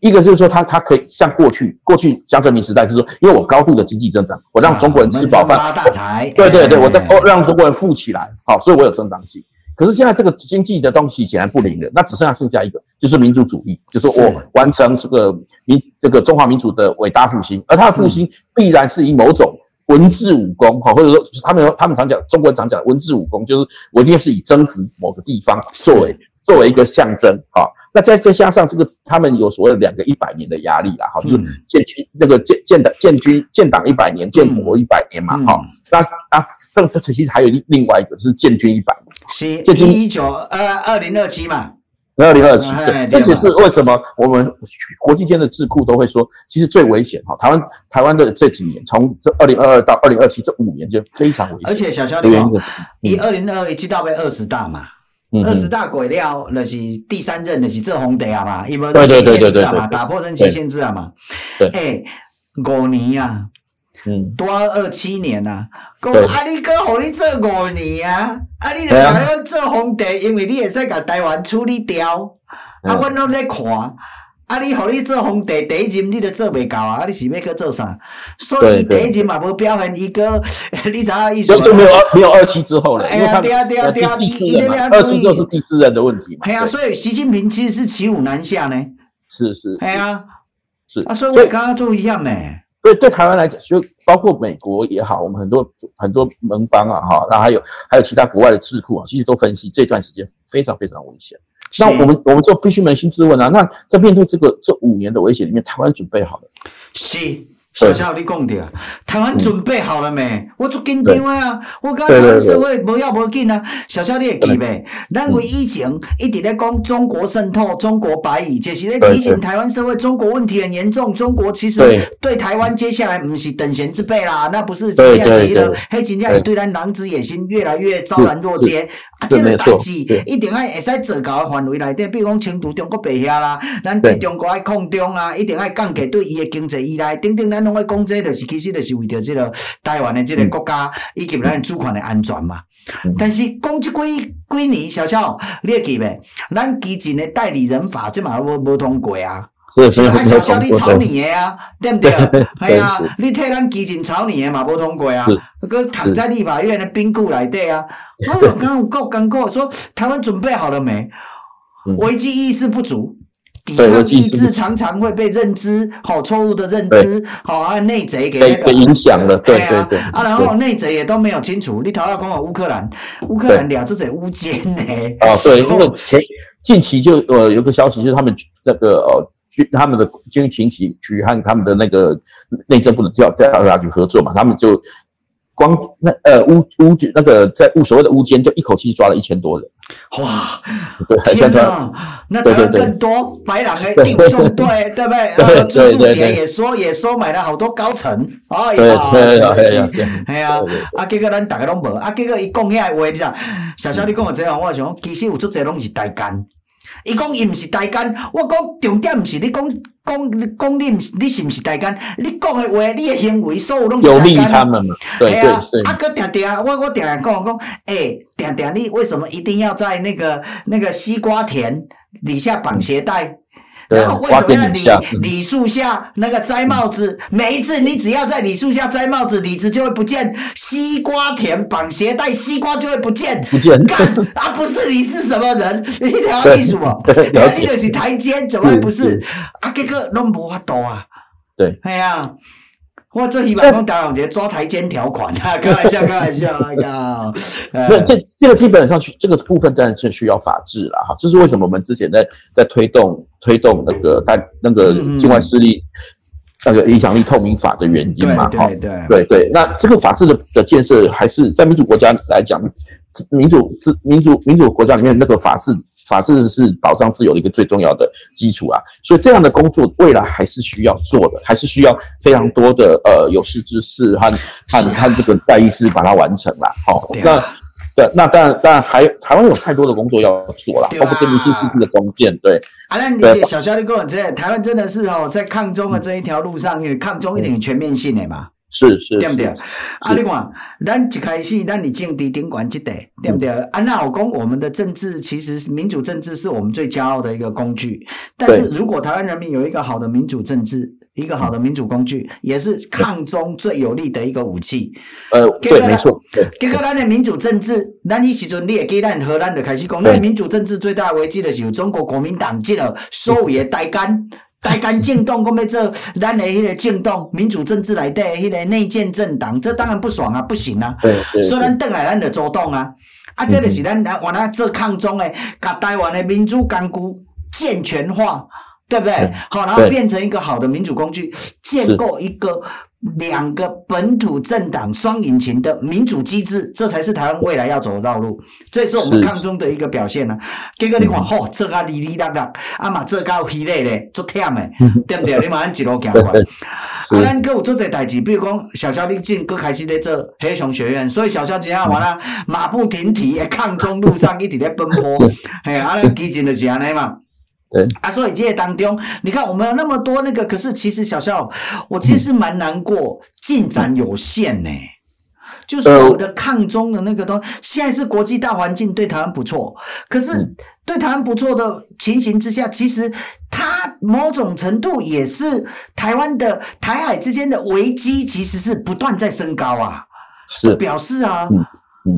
一个就是说，他他可以像过去过去江泽民时代是说，因为我高度的经济增长，我让中国人吃饱饭，
发大财，
对对对，我我让中国人富起来，好，所以我有正当性。可是现在这个经济的东西显然不灵了，那只剩下剩下一个，就是民族主义，就是我完成这个民这个中华民族的伟大复兴，而他的复兴必然是以某种文治武功，哈，或者说他们他们常讲中国人常讲文治武功，就是我一定是以征服某个地方作为作为一个象征，哈。那再再加上这个，他们有所谓的两个一百年的压力啦，哈，就是建军那个建建党建军建党一百年，建国一百年嘛，哈。那啊，这这其实还有另另外一个，就是建军一百年，
建军一九二二零二七嘛，
二零二七。对，这也是为什么我们国际间的智库都会说，其实最危险哈，台湾台湾的这几年，从这二零二二到二零二七这五年就非常危险。
而且小小李，以二零二一直到被二十大嘛。二十大鬼料，那是第三任，那是做皇帝啊嘛，因为任期限制啊嘛，打破任期限制啊嘛。哎，五年啊，嗯，多二七年啊，讲啊，你哥互你做五年啊，啊，你就还要做皇帝，因为你会使把台湾处理掉，啊，我拢在看。啊！你互你做皇帝第一任，你都做袂到啊！啊！你是要去做啥？所以第一任嘛无表现一个，你知影意思？
就就没有没有二期之后了。
哎呀，对啊对啊对啊！
第四任嘛，二期之后是第四任的问题嘛。
哎呀，所以习近平其实是骑虎难下呢。
是是。
哎呀，
是
啊，所以我刚刚做一样呢。
对对，台湾来讲，就包括美国也好，我们很多很多盟邦啊，哈，那还有还有其他国外的智库啊，其实都分析这段时间非常非常危险。那我们我们就必须扪心自问啊，那在面对这个这五年的危险里面，台湾准备好了？
是。小小你讲的，台湾准备好了没？我足紧张啊！我讲台湾社会无要无紧啊！小小你会记未？咱为以前一直在讲中国渗透、中国白蚁，就是在提醒台湾社会，中国问题很严重。中国其实对台湾接下来不是等闲之辈啦，那不是今天起的，黑金家对咱狼子野心越来越昭然若揭啊！这个代志一定爱会使做到的范围内底，比如讲清除中国白蚁啦，咱对中国爱控中啊，一定爱降低对伊的经济依赖，等等咱。拢会讲这个，就是其实就是为着这个台湾的这个国家以及咱主权的安全嘛。但是讲这几几年，小小你会记没？咱基前的代理人法这嘛无无通过啊。是是是。小小你炒你的啊，对不对？系啊，你替咱之前草拟的嘛无通过啊。搁躺在立法院的冰库内底啊。我刚刚有够讲过，说台湾准备好了没？危机意识不足。抵抗意志常常会被认知好错误的认知好啊内贼给那个
影响了，对对对
啊，然后内贼也都没有清楚。你头要讲乌克兰，乌克兰俩只嘴乌奸呢。
哦，对，因为前近期就呃有个消息，就是他们那个呃军他们的军情局和他们的那个内政部的调调查局合作嘛，他们就。光那呃乌乌那个在乌所谓的乌间，就一口气抓了一千多人。
哇！
对，
天哪，那当然更多。白狼的定中队，对不对？呃，朱朱杰也说也收买了好多高层。哎呀，是是是，哎呀，啊，结果咱大家拢无，啊，结果伊讲起来话，你讲，小小你讲的这样，我想其实有足侪拢是台奸。伊讲伊毋是台奸，我讲重点毋是你讲讲讲你毋是你是毋是台奸，你讲的话，你的行为所有拢是台奸。有利他们嘛？对对对。啊，哥定定，我我定定讲讲，诶，定定你为什么一定要在那个那个西瓜田底下绑鞋带？然后为什么要李李树下那个摘帽子？每一次你只要在李树下摘帽子，李子就会不见；西瓜田绑鞋带，西瓜就会不见。不见。干啊！不是你是什么人？你条艺术哦，你就是台阶，怎么会不是？啊，这个拢无法度啊。
对。
哎呀。我最起码讲打两节抓台奸条款啊，开玩笑，开玩笑，哎呀，
那这这个基本上去这个部分当然是需要法治了哈，这是为什么我们之前在在推动推动那个在那个境外势力那个影响力透明法的原因嘛，
哈对对
对对。那这个法治的的建设，还是在民主国家来讲，民主自民主民主国家里面那个法治。法治是保障自由的一个最重要的基础啊，所以这样的工作未来还是需要做的，还是需要非常多的呃有识之士和和和这个代议士把它完成啦。好，那对，那当然当然还台湾有太多的工作要做了，包括这民主体制的中建。对，
啊，那理解小肖你跟我这台湾真的是哦，在抗中的这一条路上，因为抗中一点全面性的嘛。
是是，
对不对？啊，你看，咱一开始，咱你政治顶管这代，对不对？啊，那我讲，我们的政治其实民主政治是我们最骄傲的一个工具。但是如果台湾人民有一个好的民主政治，一个好的民主工具，也是抗中最有力的一个武器。
呃，对，没错。
结果咱的民主政治，咱迄时阵你也记咱荷兰就开始讲，那民主政治最大的危机的是中国国民党进了 所有的代干。台湾政党，讲要做咱的迄个政党，民主政治来的迄个内建政党，这当然不爽啊，不行啊。
对对。
所以咱转来，咱就主动啊。啊，这个是咱原来做抗中的，把台湾的民主干股健全化，对不对？好，然后变成一个好的民主工具，建构一个。两个本土政党双引擎的民主机制，这才是台湾未来要走的道路。这也是我们抗中的一个表现呢、啊。结果你看，吼、嗯，这个哩哩啦啦，啊嘛，这个稀累嘞，足忝的，对不对？你马上一路行过 来。啊，咱搁有做这代志，比如讲小肖你进，搁开始在做黑熊学院，所以小肖今下完了，马不停蹄的抗中路上一直在奔波。嘿，啊，咱基进就是安尼嘛。
对
啊，所以这些当中，你看我们有那么多那个，可是其实小肖，我其实是蛮难过，进展有限呢。就是我们的抗中的那个东西，现在是国际大环境对台湾不错，可是对台湾不错的情形之下，其实它某种程度也是台湾的台海之间的危机，其实是不断在升高啊。
是
表示啊。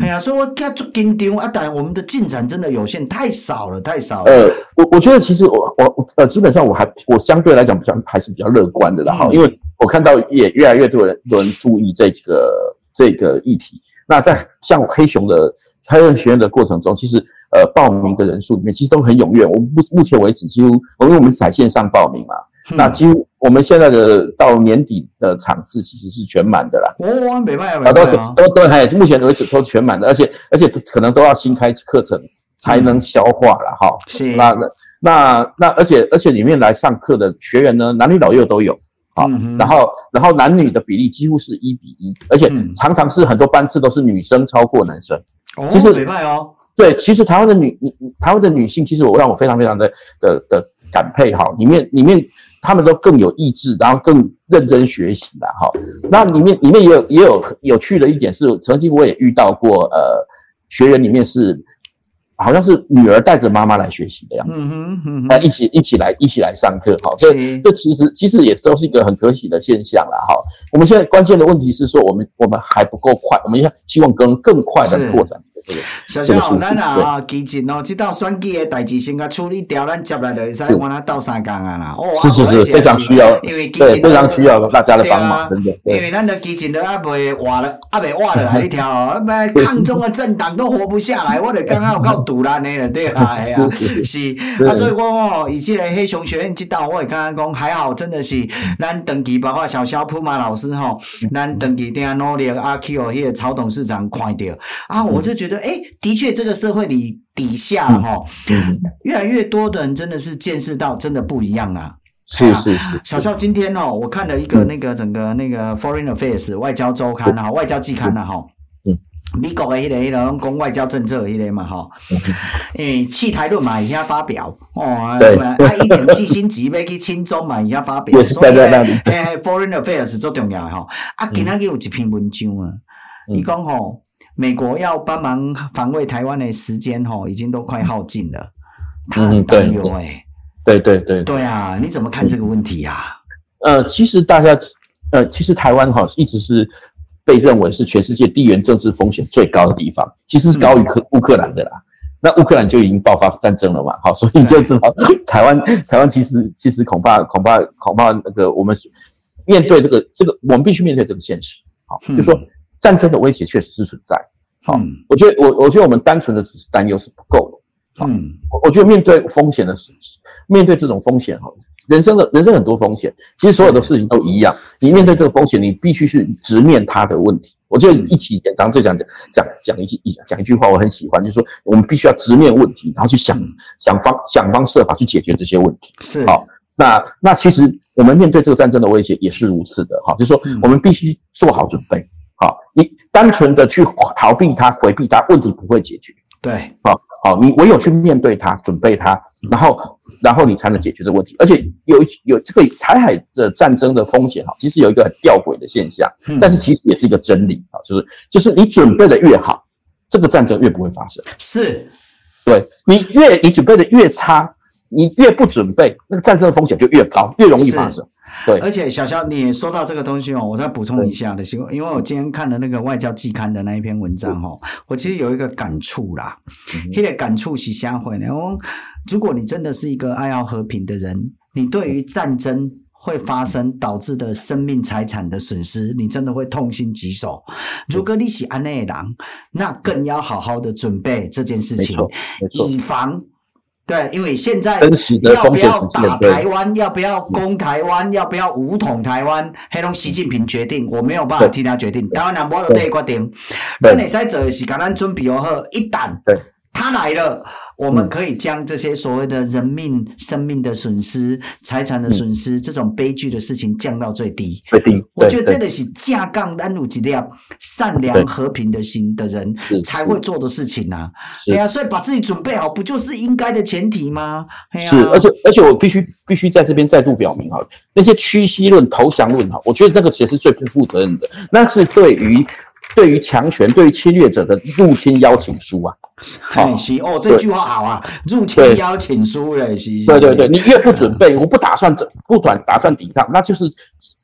哎呀，所以我看做紧张啊，但我们的进展真的有限，太少了，太少了。
呃，我我觉得其实我我呃，基本上我还我相对来讲比较还是比较乐观的啦，哈、嗯，因为我看到也越来越多人多人注意这个这个议题。那在像黑熊的黑熊学院的过程中，其实呃报名的人数里面其实都很踊跃。我们目目前为止，几乎因为我们在线上报名嘛。那几乎我们现在的到年底的场次其实是全满的啦。
哦，没办
法，都都都还，目前为止都全满的，而且而且可能都要新开课程才能消化了哈。是。那那那那，而且而且里面来上课的学员呢，男女老幼都有啊。然后然后男女的比例几乎是一比一，而且常常是很多班次都是女生超过男生。
哦，其实没办法哦。
对，其实台湾的女台湾的女性，其实我让我非常非常的的的感佩哈，里面里面。他们都更有意志，然后更认真学习了哈。那里面里面也有也有有趣的一点是，曾经我也遇到过，呃，学员里面是好像是女儿带着妈妈来学习的样子，嗯哼，嗯哼，那一起一起来一起来上课，好，这这其实其实也都是一个很可喜的现象了哈。我们现在关键的问题是说，我们我们还不够快，我们要希望更更快的扩展。
小小，咱啊，基金哦，这道选举的代志先甲处理掉，咱接来就会使往那斗三工啊啦。哦，
是是是，非常需要，因为基进非常需要大家的帮忙，真的。
因为咱的基金都还未活了，还未活了，还一条哦，那抗中的政党都活不下来，我得刚刚有够堵烂的了，对啊，哎呀，是啊，所以我哦，以前的黑熊学院这道，我也刚刚讲还好，真的是咱长期包括小肖普马老师吼，咱长期定努力阿 Q 迄个曹董事长看着啊，我就觉得。哎，的确，这个社会里底下哈，越来越多的人真的是见识到，真的不一样啊。
是是是。
小肖今天哦，我看了一个那个整个那个 Foreign Affairs 外交周刊啊，外交季刊了哈。嗯。美国的迄个迄个讲外交政策迄个嘛哈。诶，弃台论嘛，以下发表哦。对。他以前寄心急要去亲中嘛，以下发表。所以呢，诶，Foreign Affairs 最重要的哈。啊，今天有一篇文章啊，你讲吼。美国要帮忙防卫台湾的时间吼，已经都快耗尽了，他很担忧哎。
对对对。
对啊，你怎么看这个问题呀？
呃，其实大家，呃，其实台湾哈一直是被认为是全世界地缘政治风险最高的地方，其实是高于克乌克兰的啦。那乌克兰就已经爆发战争了嘛，好，所以你就知道 台湾台湾其实其实恐怕恐怕恐怕那个我们面对这个这个我们必须面对这个现实，好，就说。战争的威胁确实是存在，好，我觉得我我觉得我们单纯的只是担忧是不够的，嗯，我觉得面对风险的时，面对这种风险哈，人生的人生很多风险，其实所有的事情都一样。你面对这个风险，你必须是直面它的问题。我觉得一起演常最讲讲讲讲一句一讲一句话，我很喜欢，就是说我们必须要直面问题，然后去想想方想方设法去解决这些问题。
是。
好，那那其实我们面对这个战争的威胁也是如此的哈，就是说我们必须做好准备。单纯的去逃避它、回避它，问题不会解决。
对，
好。好，你唯有去面对它，准备它，然后，然后你才能解决这个问题。而且有有这个台海的战争的风险哈，其实有一个很吊诡的现象，但是其实也是一个真理啊，就是就是你准备的越好，这个战争越不会发生。
是，
对，你越你准备的越差，你越不准备，那个战争的风险就越高，越容易发生。对，
而且小肖，你说到这个东西哦，我再补充一下的，因为我今天看了那个外交季刊的那一篇文章哦，我其实有一个感触啦。那个感触是啥会呢？如果你真的是一个爱好和平的人，你对于战争会发生导致的生命财产的损失，你真的会痛心疾首。如果你是安内人，那更要好好的准备这件事情，以防。对，因为现在要不要打台湾，要不要攻台湾，要不要武统台湾，黑龙习近平决定，我没有办法替他决定。台湾人我都得决定。那你在做的是，赶咱准备好，一旦他来了。我们可以将这些所谓的人命、生命的损失、财产的损失，这种悲剧的事情降到最低。
最低，
我觉得这个是架杠单独几辆善良和平的心的人才会做的事情呐。对啊，所以把自己准备好，不就是应该的前提吗？
是，而且而且我必须必须在这边再度表明哈，那些屈膝论、投降论哈，我觉得那个其实是最不负责任的，那是对于。对于强权、对于侵略者的入侵邀请书啊，
好哦，这句话好啊，入侵邀请书嘞，是，
对对对，你越不准备，我不打算不转打算抵抗，那就是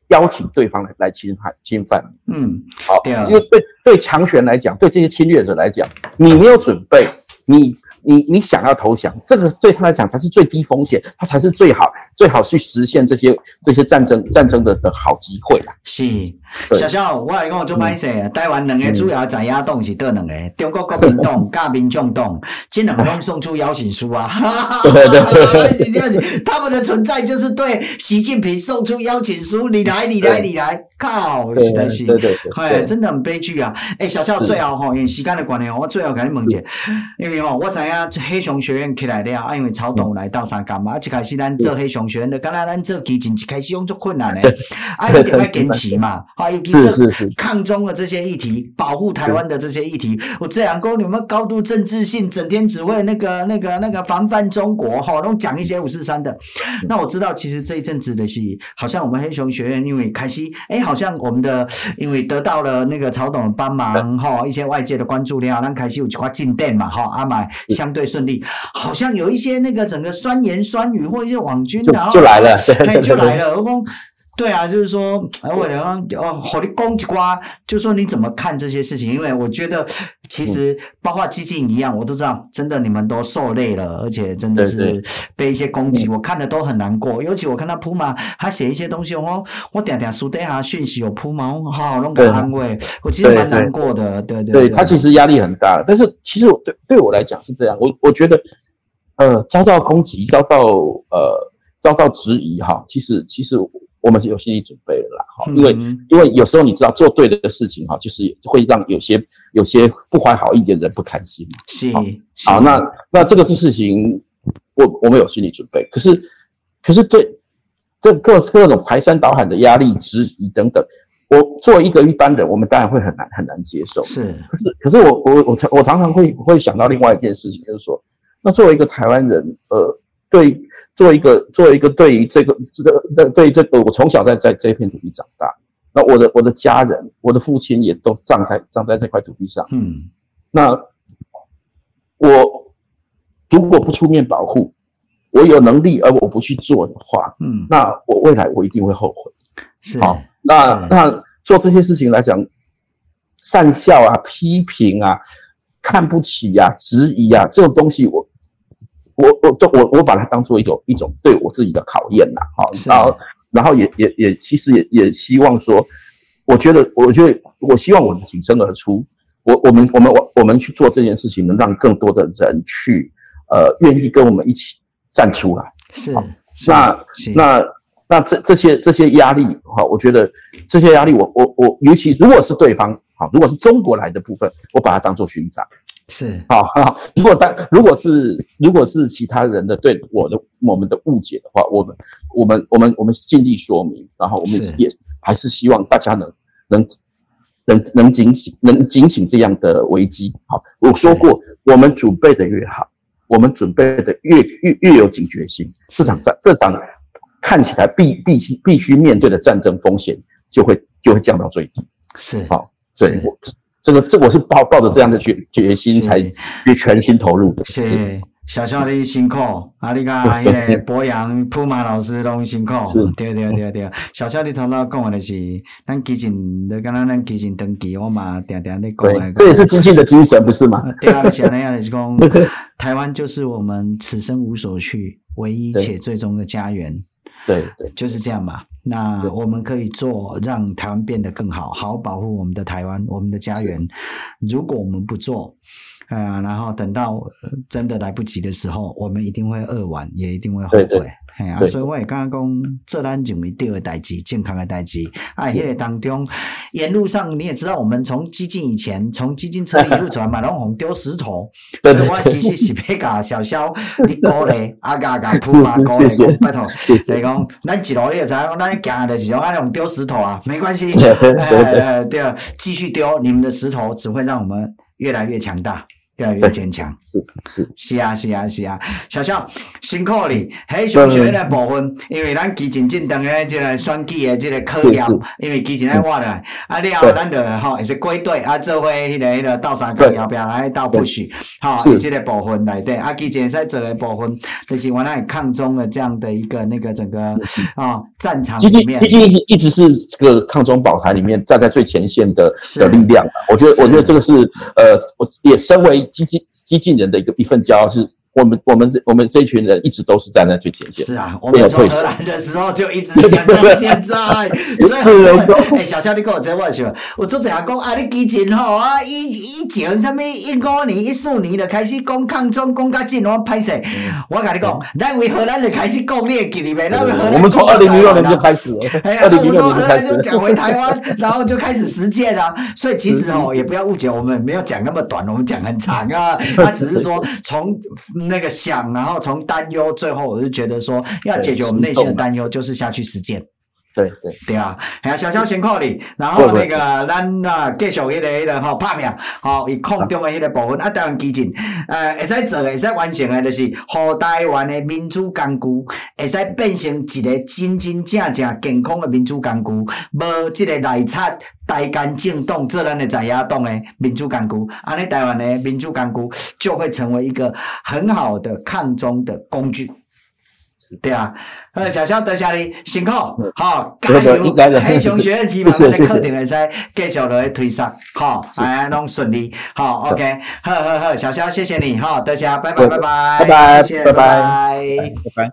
邀请对方来来侵犯侵犯。
嗯，
好，因为对对强权来讲，对这些侵略者来讲，你没有准备，你。你你想要投降，这个对他来讲才是最低风险，他才是最好最好去实现这些这些战争战争的的好机会啦。
是，小肖，我来讲就歹势，台湾两个主要在野党是对两个，中国国民党 加民众党，这两个都送出邀请书啊。对对对，他们的存在就是对习近平送出邀请书，你来你来你来，靠，实在是，对对对，真的很悲剧啊。诶，小萧最后吼，因为时间的关系，我最后跟你问一下，因为吼，我知。啊，黑熊学院起来了啊，因为曹董来到三干嘛，啊，一开始咱做黑熊学院的，刚才咱做基金一开始用做困难的，啊，一定要坚持嘛，啊，尤其是抗中的这些议题，保护台湾的这些议题，我这样讲，你们高度政治性，整天只会那个、那个、那个防范中国，哈，都讲一些五四三的。那我知道，其实这一阵子的是，好像我们黑熊学院因为开始，哎，好像我们的因为得到了那个曹董的帮忙，哈，一些外界的关注量，让开始有几块进店嘛，哈，阿买。相对顺利，好像有一些那个整个酸言酸语或一些网军，然后
就来了，
哎，就来了。我说，对啊，就是说，哎，我然后哦，好的攻击瓜，就说你怎么看这些事情？因为我觉得。其实包括基金一样，我都知道，真的你们都受累了，而且真的是被一些攻击，我看的都很难过。尤其我看到铺马，他写一些东西，我我点点书底下讯息有铺马，好弄个安慰，我其实蛮难过的。对对，
对他其实压力很大，但是其实我对对我来讲是这样，我我觉得呃遭到攻击，遭到呃遭到质疑哈，其实其实。我们是有心理准备的啦，哈，因为因为有时候你知道做对的事情哈，就是会让有些有些不怀好意的人不开心。
是，
好，那那这个是事情，我我们有心理准备。可是可是对这各各种排山倒海的压力、质疑等等，我作为一个一般人，我们当然会很难很难接受。
是，
可是可是我我我常我常常会会想到另外一件事情，就是说，那作为一个台湾人，呃，对。做一个，做一个，对于这个，这个，对于这个，我从小在在这片土地长大，那我的我的家人，我的父亲也都葬在葬在这块土地上。
嗯，
那我如果不出面保护，我有能力而我不去做的话，
嗯，
那我未来我一定会后悔。
是，
好，那那做这些事情来讲，善笑啊、批评啊、看不起呀、啊、质疑啊，这种东西我。我我就我我把它当做一种一种对我自己的考验呐，好，然后然后也也也其实也也希望说，我觉得我觉得我希望我们挺身而出，我我们我们我我们去做这件事情，能让更多的人去呃愿意跟我们一起站出来，
是
那那那这这些这些压力哈，我觉得这些压力我，我我我，尤其如果是对方好，如果是中国来的部分，我把它当做勋章。
是
好 好，如果当如果是如果是其他人的对我的我们的误解的话，我们我们我们我们尽力说明，然后我们也还是希望大家能能能能警醒，能警醒这样的危机。好，我说过，我们准备的越好，我们准备的越越越有警觉性，市场战这场看起来必必须必须面对的战争风险就会就会降到最低。
是
好，对。这个这个我是抱抱着这样的决决心才去全心投入的。
是小小的辛苦，啊，你看那个 博洋普马老师拢辛苦，对对对对。小小的头脑讲的是，咱基进，你刚刚咱基进登记，我嘛点点的讲。
这也是基进的精神，不是吗？
对啊，像那样的讲，台湾就是我们此生无所去，唯一且最终的家园。
对对，
就是这样嘛。那我们可以做，让台湾变得更好，好保护我们的台湾，我们的家园。如果我们不做，啊，然后等到真的来不及的时候，我们一定会扼腕，也一定会后悔。对对嘿啊，所以我也刚刚讲，做咱认为对的代志，健康的代志。啊，迄个当中，沿路上你也知道，我们从基进以前，从基进车一路转嘛，拢红丢石头。所以我其实是要甲小小 你鼓励，啊甲甲铺嘛鼓励，拜托。所以讲，咱一路你也知影，咱行的时候爱用丢石头啊，没关系。呃，对，继续丢，你们的石头只会让我们越来越强大。越来越坚强，
是是。
是啊是啊是啊，小小辛苦你，嘿熊学院的部分，因为咱基金进等的这个选举的这个考验，因为基金来我的，啊了后咱就吼也是归队啊，做伙迄个迄个倒三角要不要来倒不许，好，这个部分来对，啊基进在这个部分，就是原来抗中的这样的一个那个整个啊战场里面，
基金一直一直是这个抗中保台里面站在最前线的的力量，我觉得我觉得这个是呃，我也身为。激进激进人的一个一份骄傲是。我们我们这我们这一群人一直都是站在最前线。
是啊，我们从荷兰的时候就一直讲到现在。所以，哎，小肖你跟我这话说，我做这下讲啊，你基进吼啊，以以前什么一五年、一四年就开始讲抗中，讲到今我歹势。我跟你讲，咱为荷兰就开始讲你会记得没？咱为荷兰。
我们从二零零六年就开始了。
哎呀，我们从荷兰就讲回台湾，然后就开始实践了。所以其实哦，也不要误解，我们没有讲那么短，我们讲很长啊。他只是说从。那个想，然后从担忧，最后我就觉得说，要解决我们内心的担忧，就是下去实践。
对对
对啊，小小辛苦你，然后那个咱啊继续迄个迄个吼拍拼，吼以空中的迄个部分啊，台湾基进，呃，会使做的，会使完成的，就是和台湾的民主工具，会使变成一个真真正正健康的民主工具，无这个内插台干政党做咱的在野党的民主工具，安尼台湾的民主工具就会成为一个很好的抗中的工具。对啊，呃，小肖多谢你辛苦，好，加油！黑熊学院 希望咱的课程会使继续来推上，好，哎，拢顺利，好，OK，好好好，小肖谢谢你，好，多谢，拜拜拜拜，
拜拜，
谢谢，拜拜，
拜拜。